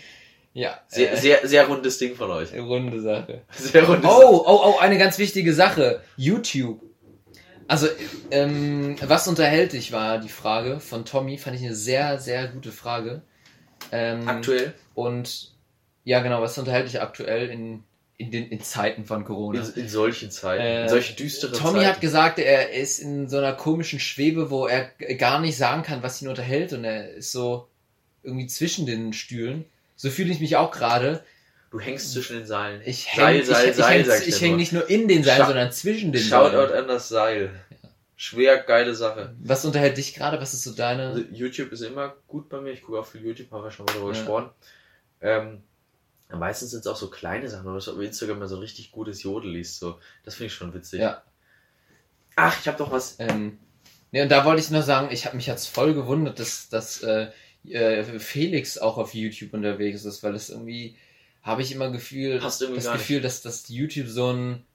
Ja. Sehr, äh, sehr, sehr rundes Ding von euch. runde Sache. Sehr rundes Oh, oh, oh, eine ganz wichtige Sache. YouTube. Also, ähm, was unterhält dich, war die Frage von Tommy. Fand ich eine sehr, sehr gute Frage. Ähm, Aktuell. Und ja, genau, was unterhält dich aktuell in, in den in Zeiten von Corona? In, in solchen Zeiten. Äh, in solchen düsteren Tommy Zeiten. hat gesagt, er ist in so einer komischen Schwebe, wo er gar nicht sagen kann, was ihn unterhält. Und er ist so irgendwie zwischen den Stühlen. So fühle ich mich auch gerade. Du hängst zwischen den Seilen. Ich Seil, hänge Seil, ich, Seil, ich häng, ich häng nicht nur in den Seilen, Shout- sondern zwischen den Shoutout Seilen. an das Seil. Schwer geile Sache. Was unterhält dich gerade? Was ist so deine... Also YouTube ist immer gut bei mir. Ich gucke auch viel YouTube, haben wir schon mal darüber Ja. gesprochen. Ähm, ja, meistens sind es auch so kleine Sachen, wenn du auf Instagram mal so ein richtig gutes Jodel liest. So. Das finde ich schon witzig. Ja. Ach, ich habe doch was. Ähm, ne, und da wollte ich nur sagen, ich habe mich jetzt voll gewundert, dass, dass äh, äh, Felix auch auf YouTube unterwegs ist, weil es irgendwie habe ich immer Gefühl, das Gefühl, dass das YouTube so ein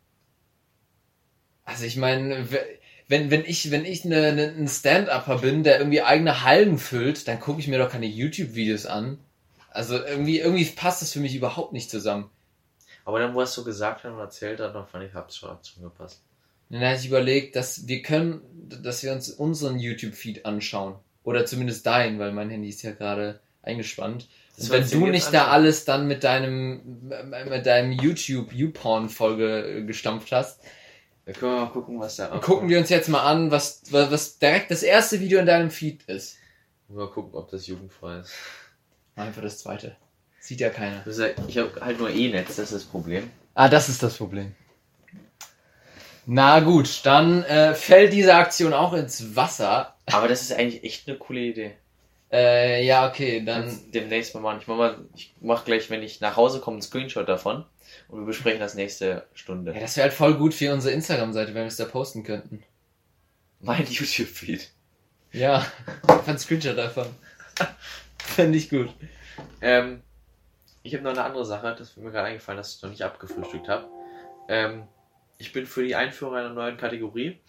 also ich meine, we- wenn, wenn ich, wenn ich eine, eine, ein Stand-Upper bin, der irgendwie eigene Hallen füllt, dann gucke ich mir doch keine YouTube-Videos an. Also irgendwie, irgendwie passt das für mich überhaupt nicht zusammen. Aber dann, wo er es so gesagt hat und erzählt hat, dann fand ich, hab's schon, schon gepasst. Dann hatte ich überlegt, dass wir können, dass wir uns unseren YouTube-Feed anschauen. Oder zumindest dein, weil mein Handy ist ja gerade eingespannt. Das Und wenn du nicht da alles dann mit deinem, mit deinem YouTube YouPorn-Folge äh, gestampft hast, Da können wir mal gucken, was da dann gucken wir uns jetzt mal an, was, was was direkt das erste Video in deinem Feed ist. Mal gucken, ob das jugendfrei ist. Einfach das zweite. Sieht ja keiner. Ich habe halt nur E-Netz, das ist das Problem. Ah, das ist das Problem. Na gut, dann äh, fällt diese Aktion auch ins Wasser. Aber das ist eigentlich echt eine coole Idee. Äh, ja, okay, dann. Demnächst mal machen. Ich mach, mal, ich mach gleich, wenn ich nach Hause komme, einen Screenshot davon. Und wir besprechen das nächste Stunde. Ja, das wäre halt voll gut für unsere Instagram-Seite, wenn wir es da posten könnten. Mein YouTube-Feed. Ja, einfach ein Screenshot davon. Fände ich gut. Ähm, ich habe noch eine andere Sache, das ist mir gerade eingefallen, dass ich noch nicht abgefrühstückt habe. Ähm, ich bin für die Einführung einer neuen Kategorie.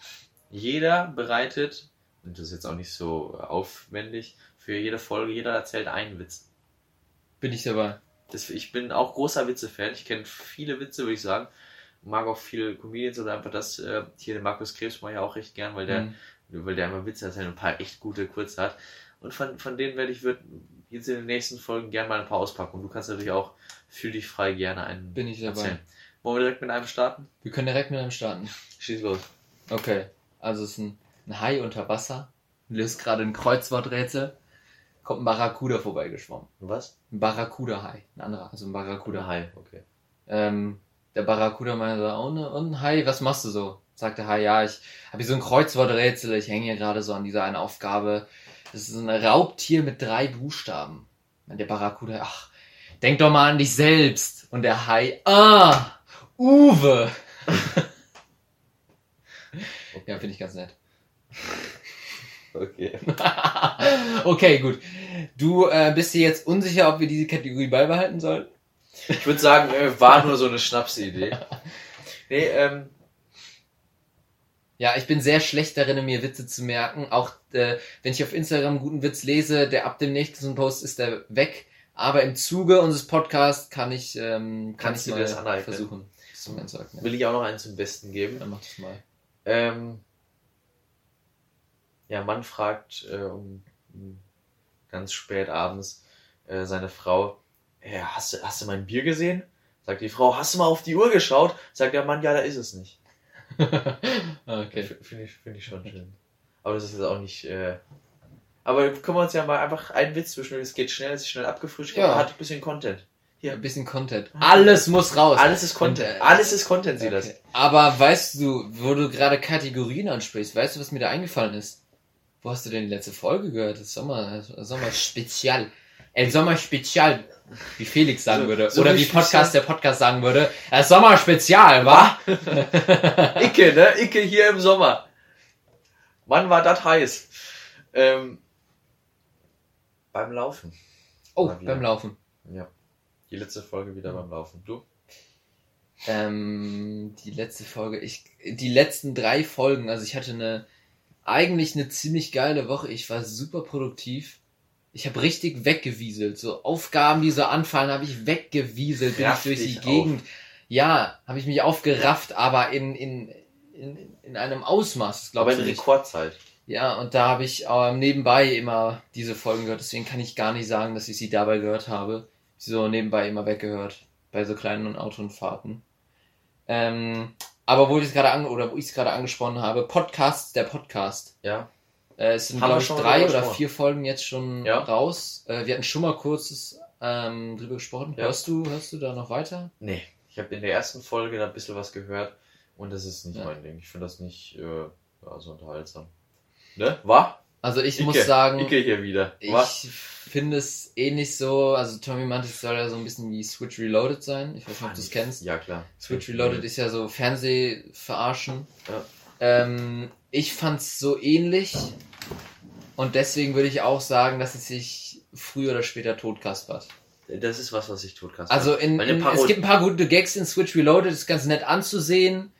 Jeder bereitet, und das ist jetzt auch nicht so aufwendig, für jede Folge, jeder erzählt einen Witz. Bin ich dabei. Das, ich bin auch großer Witze-Fan. Ich kenne viele Witze, würde ich sagen. Mag auch viele Comedians oder einfach das, äh, hier den Markus Krebs mag ich auch recht gern, weil der, Mhm. weil der immer Witze erzählt und ein paar echt gute kurze hat. Und von, von denen werde ich wird jetzt in den nächsten Folgen gerne mal ein paar auspacken. Und du kannst natürlich auch, fühl dich frei, gerne einen Bin ich dabei. erzählen. Wollen wir direkt mit einem starten? Wir können direkt mit einem starten. Schieß los. Okay. Also es ist ein, ein Hai unter Wasser. Löst gerade ein Kreuzworträtsel. Kommt ein Barracuda vorbeigeschwommen. Was? Ein Barracuda-Hai. Ein anderer, also ein Barracuda. Hai, okay. Ähm, der Barracuda meinte so, oh, ne, und Hai, was machst du so? Sagt der Hai, ja, ich habe hier so ein Kreuzworträtsel, ich hänge hier gerade so an dieser einen Aufgabe. Das ist ein Raubtier mit drei Buchstaben. Und der Barracuda, ach, denk doch mal an dich selbst. Und der Hai, ah, Uwe. ja, finde ich ganz nett. Okay. okay, gut. Du äh, bist dir jetzt unsicher, ob wir diese Kategorie beibehalten sollen? Ich würde sagen, äh, war nur so eine Schnapsidee. Nee, ähm, Ja, ich bin sehr schlecht darin, mir Witze zu merken. Auch äh, wenn ich auf Instagram einen guten Witz lese, der ab dem nächsten Post ist der weg. Aber im Zuge unseres Podcasts kann ich, ähm, kann Kannst ich mal das aneignen? versuchen. Zum will ich auch noch einen zum Besten geben. Dann mach das mal. Ähm, ja, Mann fragt äh, um, ganz spät abends äh, seine Frau, äh, hast, du, hast du mein Bier gesehen? Sagt die Frau, hast du mal auf die Uhr geschaut? Sagt der Mann, ja, da ist es nicht. Okay. F- Finde ich, find ich schon schön. Aber das ist jetzt auch nicht. Äh, aber können wir uns ja mal einfach einen Witz zwischen, es geht schnell, es ist schnell abgefrischt, Ja. aber hat ein bisschen Content. Ein bisschen Content. Alles muss raus. Alles ist Content. Äh, Alles ist Content, sie das. Okay. Aber weißt du, wo du gerade Kategorien ansprichst, weißt du, was mir da eingefallen ist? Wo hast du denn die letzte Folge gehört? Das Sommer, das Sommer Spezial. El Sommer Spezial, wie Felix sagen So- würde. so Oder wie Podcast der Podcast sagen würde. Das Sommer Spezial, wa? Icke, ne? Icke hier im Sommer. Wann war das heiß? Ähm, beim Laufen. Oh, beim Laufen. Ja. Die letzte Folge wieder beim Laufen. Du? Ähm, die letzte Folge, ich, die letzten drei Folgen, also ich hatte eine, eigentlich eine ziemlich geile Woche. Ich war super produktiv. Ich habe richtig weggewieselt. So Aufgaben, die so anfallen, habe ich weggewieselt, bin ich durch die Gegend. Ja, habe ich mich aufgerafft, aber in, in, in, in einem Ausmaß, glaube Aber ich. in nicht. Rekordzeit. Ja, und da habe ich ähm, nebenbei immer diese Folgen gehört. Deswegen kann ich gar nicht sagen, dass ich sie dabei gehört habe. So nebenbei immer weggehört. Bei so kleinen Autofahrten. Ähm, aber wo ich es gerade an oder wo ich es gerade angesprochen habe, Podcasts, der Podcast. Ja. Äh, es sind, glaube ich, drei oder vier Folgen jetzt schon Ja. raus. Äh, wir hatten schon mal kurzes ähm, drüber gesprochen. Ja. Hörst du, hörst du da noch weiter? Nee. Ich habe in der ersten Folge da ein bisschen was gehört und das ist nicht Ja. mein Ding. Ich finde das nicht äh, ja, so unterhaltsam. Ne? War? Also ich Icke. muss sagen, Icke hier wieder. War? Ich finde es ähnlich so, also Tommy meinte, es soll ja so ein bisschen wie Switch Reloaded sein. Ich weiß nicht, ob du es kennst. Ja, klar. Switch Reloaded ist ja so Fernsehverarschen. Ja. Ähm, ich fand's so ähnlich und deswegen würde ich auch sagen, dass es sich früher oder später totkaspert. Das ist was, was ich tut, Kasper. Also in, in, es gibt ein paar gute Gags in Switch Reloaded, ist ganz nett anzusehen.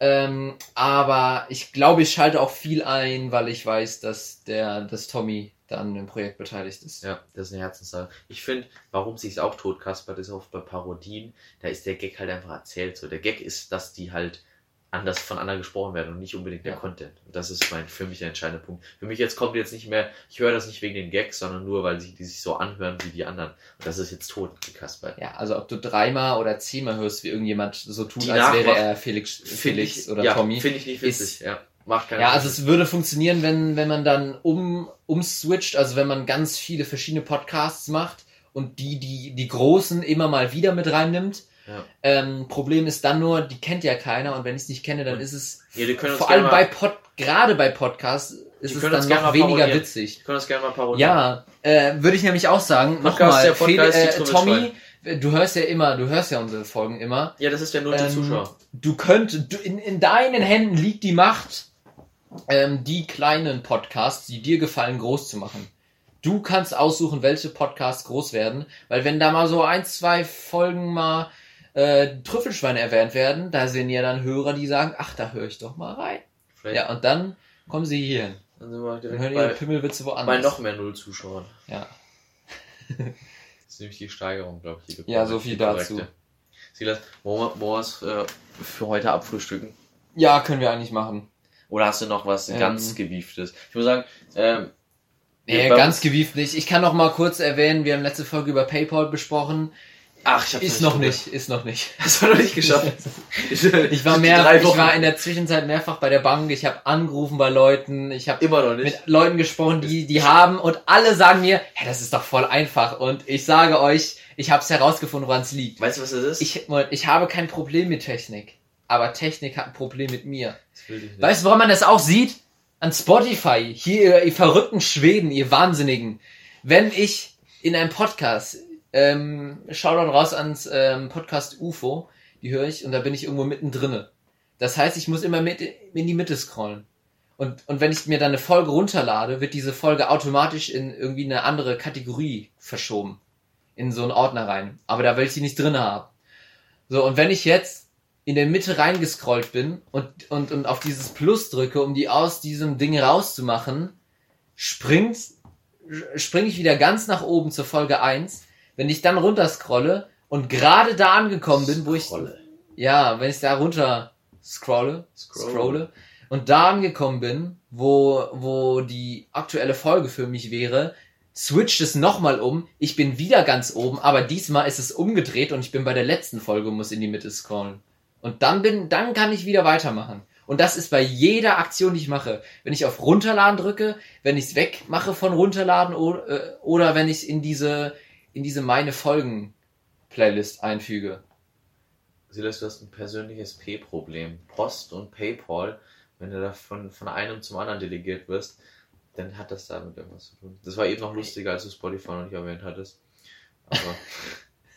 Ähm, aber ich glaube, ich schalte auch viel ein, weil ich weiß, dass der, dass Tommy dann im Projekt beteiligt ist. Ja, das ist eine Herzenssache. Ich finde, warum sich's auch tot kaspert, ist oft bei Parodien, da ist der Gag halt einfach erzählt. So, der Gag ist, dass die halt anders von anderen gesprochen werden und nicht unbedingt der Ja. Content. Und das ist mein für mich der entscheidende Punkt. Für mich jetzt kommt jetzt nicht mehr, ich höre das nicht wegen den Gags, sondern nur, weil sie die sich so anhören wie die anderen. Und das ist jetzt tot, die Kasper. Ja, also ob du dreimal oder zehnmal hörst, wie irgendjemand so tut, Die als nachmacht, wäre er Felix, Felix ich, oder ja, Tommy. Finde ich nicht witzig, ja. Macht keinen Ja, also es würde funktionieren, wenn, wenn man dann um, umswitcht, also wenn man ganz viele verschiedene Podcasts macht und die, die, die großen immer mal wieder mit reinnimmt. Ja. Ähm, Problem ist dann nur, die kennt ja keiner und wenn ich es nicht kenne, dann ist es Ja, können vor allem bei Pod, gerade bei Podcasts ist es können dann noch weniger witzig. Ich kann das gerne mal parodieren. Ja, äh, würde ich nämlich auch sagen. Nochmal, der die äh. Tommy, du hörst ja immer, du hörst ja unsere Folgen immer. Ja, das ist ja nur Ähm, Zuschauer. Du könntest, in, in deinen Händen liegt die Macht, ähm, die kleinen Podcasts, die dir gefallen, groß zu machen. Du kannst aussuchen, welche Podcasts groß werden, weil wenn da mal so ein, zwei Folgen mal äh, Trüffelschweine erwähnt werden, da sind ja dann Hörer, die sagen, ach, da höre ich doch mal rein. Vielleicht Ja, und dann kommen sie hier hin. dann sind wir Dann direkt hören ihre bei, Pimmelwitze woanders. bei noch mehr Null Zuschauern. Ja. Das ist nämlich die Steigerung, glaube ich. Die Ja, so viel die korrekte. dazu. Silas, wollen wir, es äh, für heute abfrühstücken? ja, können wir eigentlich machen. Oder hast du noch was Ähm. ganz gewieftes? Ich muss sagen, ähm, Nee, ganz gewieft nicht. Ich kann noch mal kurz erwähnen, wir haben letzte Folge über PayPal besprochen. Ach, ich hab's Ist noch probiert. nicht, ist noch nicht. Hast du noch nicht geschafft. Ich war mehr, ich war in der Zwischenzeit mehrfach bei der Bank. Ich habe angerufen bei Leuten. Ich habe Immer noch nicht. mit Leuten gesprochen, die die haben und alle sagen mir, hey, das ist doch voll einfach. Und ich sage euch, ich habe es herausgefunden, woran es liegt. Weißt du, was das ist? Ich, ich habe kein Problem mit Technik, aber Technik hat ein Problem mit mir. Nicht. Weißt du, woran man das auch sieht? An Spotify. Hier, ihr, ihr verrückten Schweden, ihr Wahnsinnigen. Wenn ich in einem Podcast, ähm, Shoutout raus ans ähm, Podcast UFO, die höre ich und da bin ich irgendwo mittendrin. Das heißt, ich muss immer mit in die Mitte scrollen. Und, und wenn ich mir dann eine Folge runterlade, wird diese Folge automatisch in irgendwie eine andere Kategorie verschoben. In so einen Ordner rein. Aber da will ich sie nicht drin haben. So, und wenn ich jetzt in der Mitte reingescrollt bin und, und, und auf dieses Plus drücke, um die aus diesem Ding rauszumachen, springt, springe ich wieder ganz nach oben zur Folge 1. Wenn ich dann runterscrolle und gerade da angekommen bin, wo ich, Scrolle. ja, wenn ich da runter scrolle, Scroll. scrolle und da angekommen bin, wo, wo die aktuelle Folge für mich wäre, switcht es nochmal um. Ich bin wieder ganz oben, aber diesmal ist es umgedreht und ich bin bei der letzten Folge und muss in die Mitte scrollen. Und dann bin, dann kann ich wieder weitermachen. Und das ist bei jeder Aktion, die ich mache. Wenn ich auf Runterladen drücke, wenn ich es wegmache von Runterladen oder, äh, oder wenn ich in diese, in diese meine Folgen Playlist einfüge. Silas, du hast ein persönliches P-Problem. Post und PayPal, wenn du da von, von einem zum anderen delegiert wirst, dann hat das damit irgendwas zu tun. Das war eben noch lustiger, als du Spotify noch nicht erwähnt hattest. Aber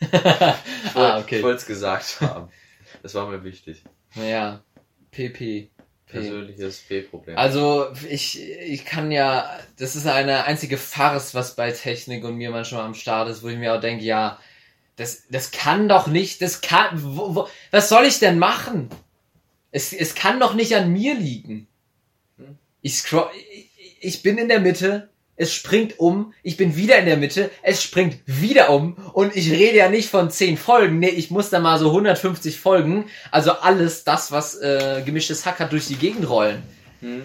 ich ah, wollte okay. es gesagt haben. Das war mir wichtig. Naja, PP. Persönliches P-Problem. Also ich, ich kann ja, das ist eine einzige Farce, was bei Technik und mir manchmal am Start ist, wo ich mir auch denke, ja, das, das kann doch nicht, das kann, wo, wo, was soll ich denn machen? Es, es kann doch nicht an mir liegen. Ich scroll, ich, ich bin in der Mitte, es springt um, ich bin wieder in der Mitte, es springt wieder um und ich rede ja nicht von 10 Folgen, nee, ich muss da mal so 150 Folgen, also alles das, was äh, gemischtes Hack hat, durch die Gegend rollen. Hm?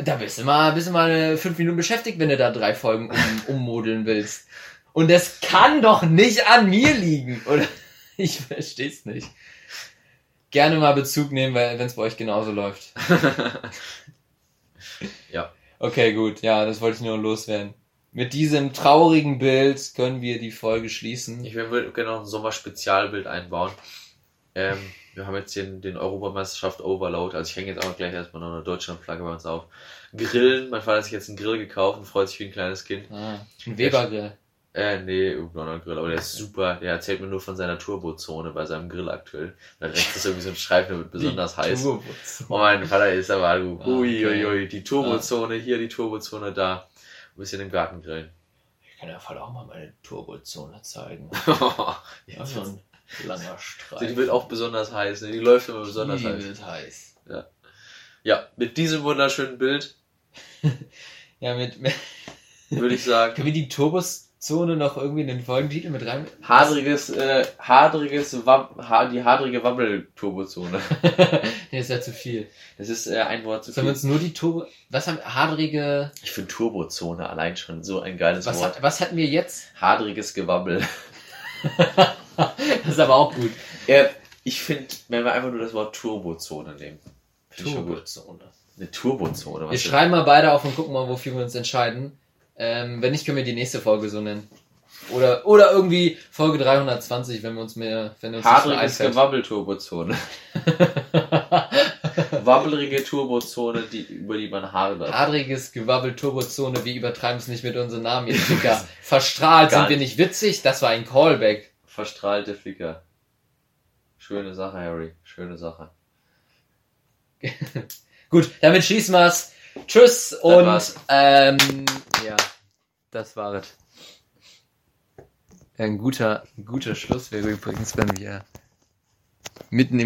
Da bist du mal, bist du mal fünf Minuten beschäftigt, wenn du da drei Folgen um, ummodeln willst. Und das kann doch nicht an mir liegen, oder? Ich versteh's nicht. Gerne mal Bezug nehmen, wenn es bei euch genauso läuft. Ja. Okay, gut. Ja, das wollte ich nur loswerden. Mit diesem traurigen Bild können wir die Folge schließen. Ich würde gerne noch ein Sommerspezialbild einbauen. Ähm, wir haben jetzt den, den Europameisterschaft Overload, also ich hänge jetzt auch gleich erstmal noch eine Deutschlandflagge bei uns auf. Grillen, mein Vater hat sich jetzt einen Grill gekauft und freut sich wie ein kleines Kind. Ah, ein Webergrill. Äh, nee, irgendein Grill, aber der ist super. Der erzählt mir nur von seiner Turbozone bei seinem Grill aktuell. Da rechts ist irgendwie so ein Streifen, der wird besonders heiß. Turbo. Und mein Vater ist aber, ui, Ah, okay. ui, ui, die Turbozone hier, die Turbozone da. Ein bisschen im Garten grillen. Ich kann ja voll auch mal meine Turbozone zeigen. Ja, so ein langer Die Streifen. wird auch besonders heiß, ne? Die läuft immer besonders Die heiß. wird heiß. Ja, mit diesem wunderschönen Bild Ja, mit, mit würde ich sagen, können wir die Turbos Turbozone noch irgendwie in den Folgentitel mit rein? Hadriges, äh, hadriges, Wab ha die hadrige Wabbel-Turbozone. nee, ist ja zu viel. Das ist äh, ein Wort zu Sollen wir viel. uns nur die Turbo... Was haben hadrige... Ich finde Turbozone allein schon so ein geiles Was, Wort. hat, was hatten wir jetzt? Hadriges Gewabbel. Das ist aber auch gut. Äh, ich finde, wenn wir einfach nur das Wort Turbozone nehmen. Turbozone. Eine Turbozone. Wir schreiben mal beide auf und gucken mal, wofür wir uns entscheiden. Ähm, wenn nicht, können wir die nächste Folge so nennen. Oder, oder irgendwie Folge 320, wenn wir uns mehr, wenn uns Hadriges. Gewabbel-Turbozone. Wabbelige Turbozone, die, über die man hadert. Adriges Gewabbel Turbozone, wir übertreiben es nicht mit unseren Namen jetzt, Dicker. Verstrahlt Gar sind wir nicht witzig, das war ein Callback. Verstrahlte Flicker. Schöne Sache, Harry. Schöne Sache. Gut, damit schließen wir's. Tschüss und war's. ähm, ja, das war es. Ein guter, ein guter Schluss wäre übrigens, wenn wir mitten im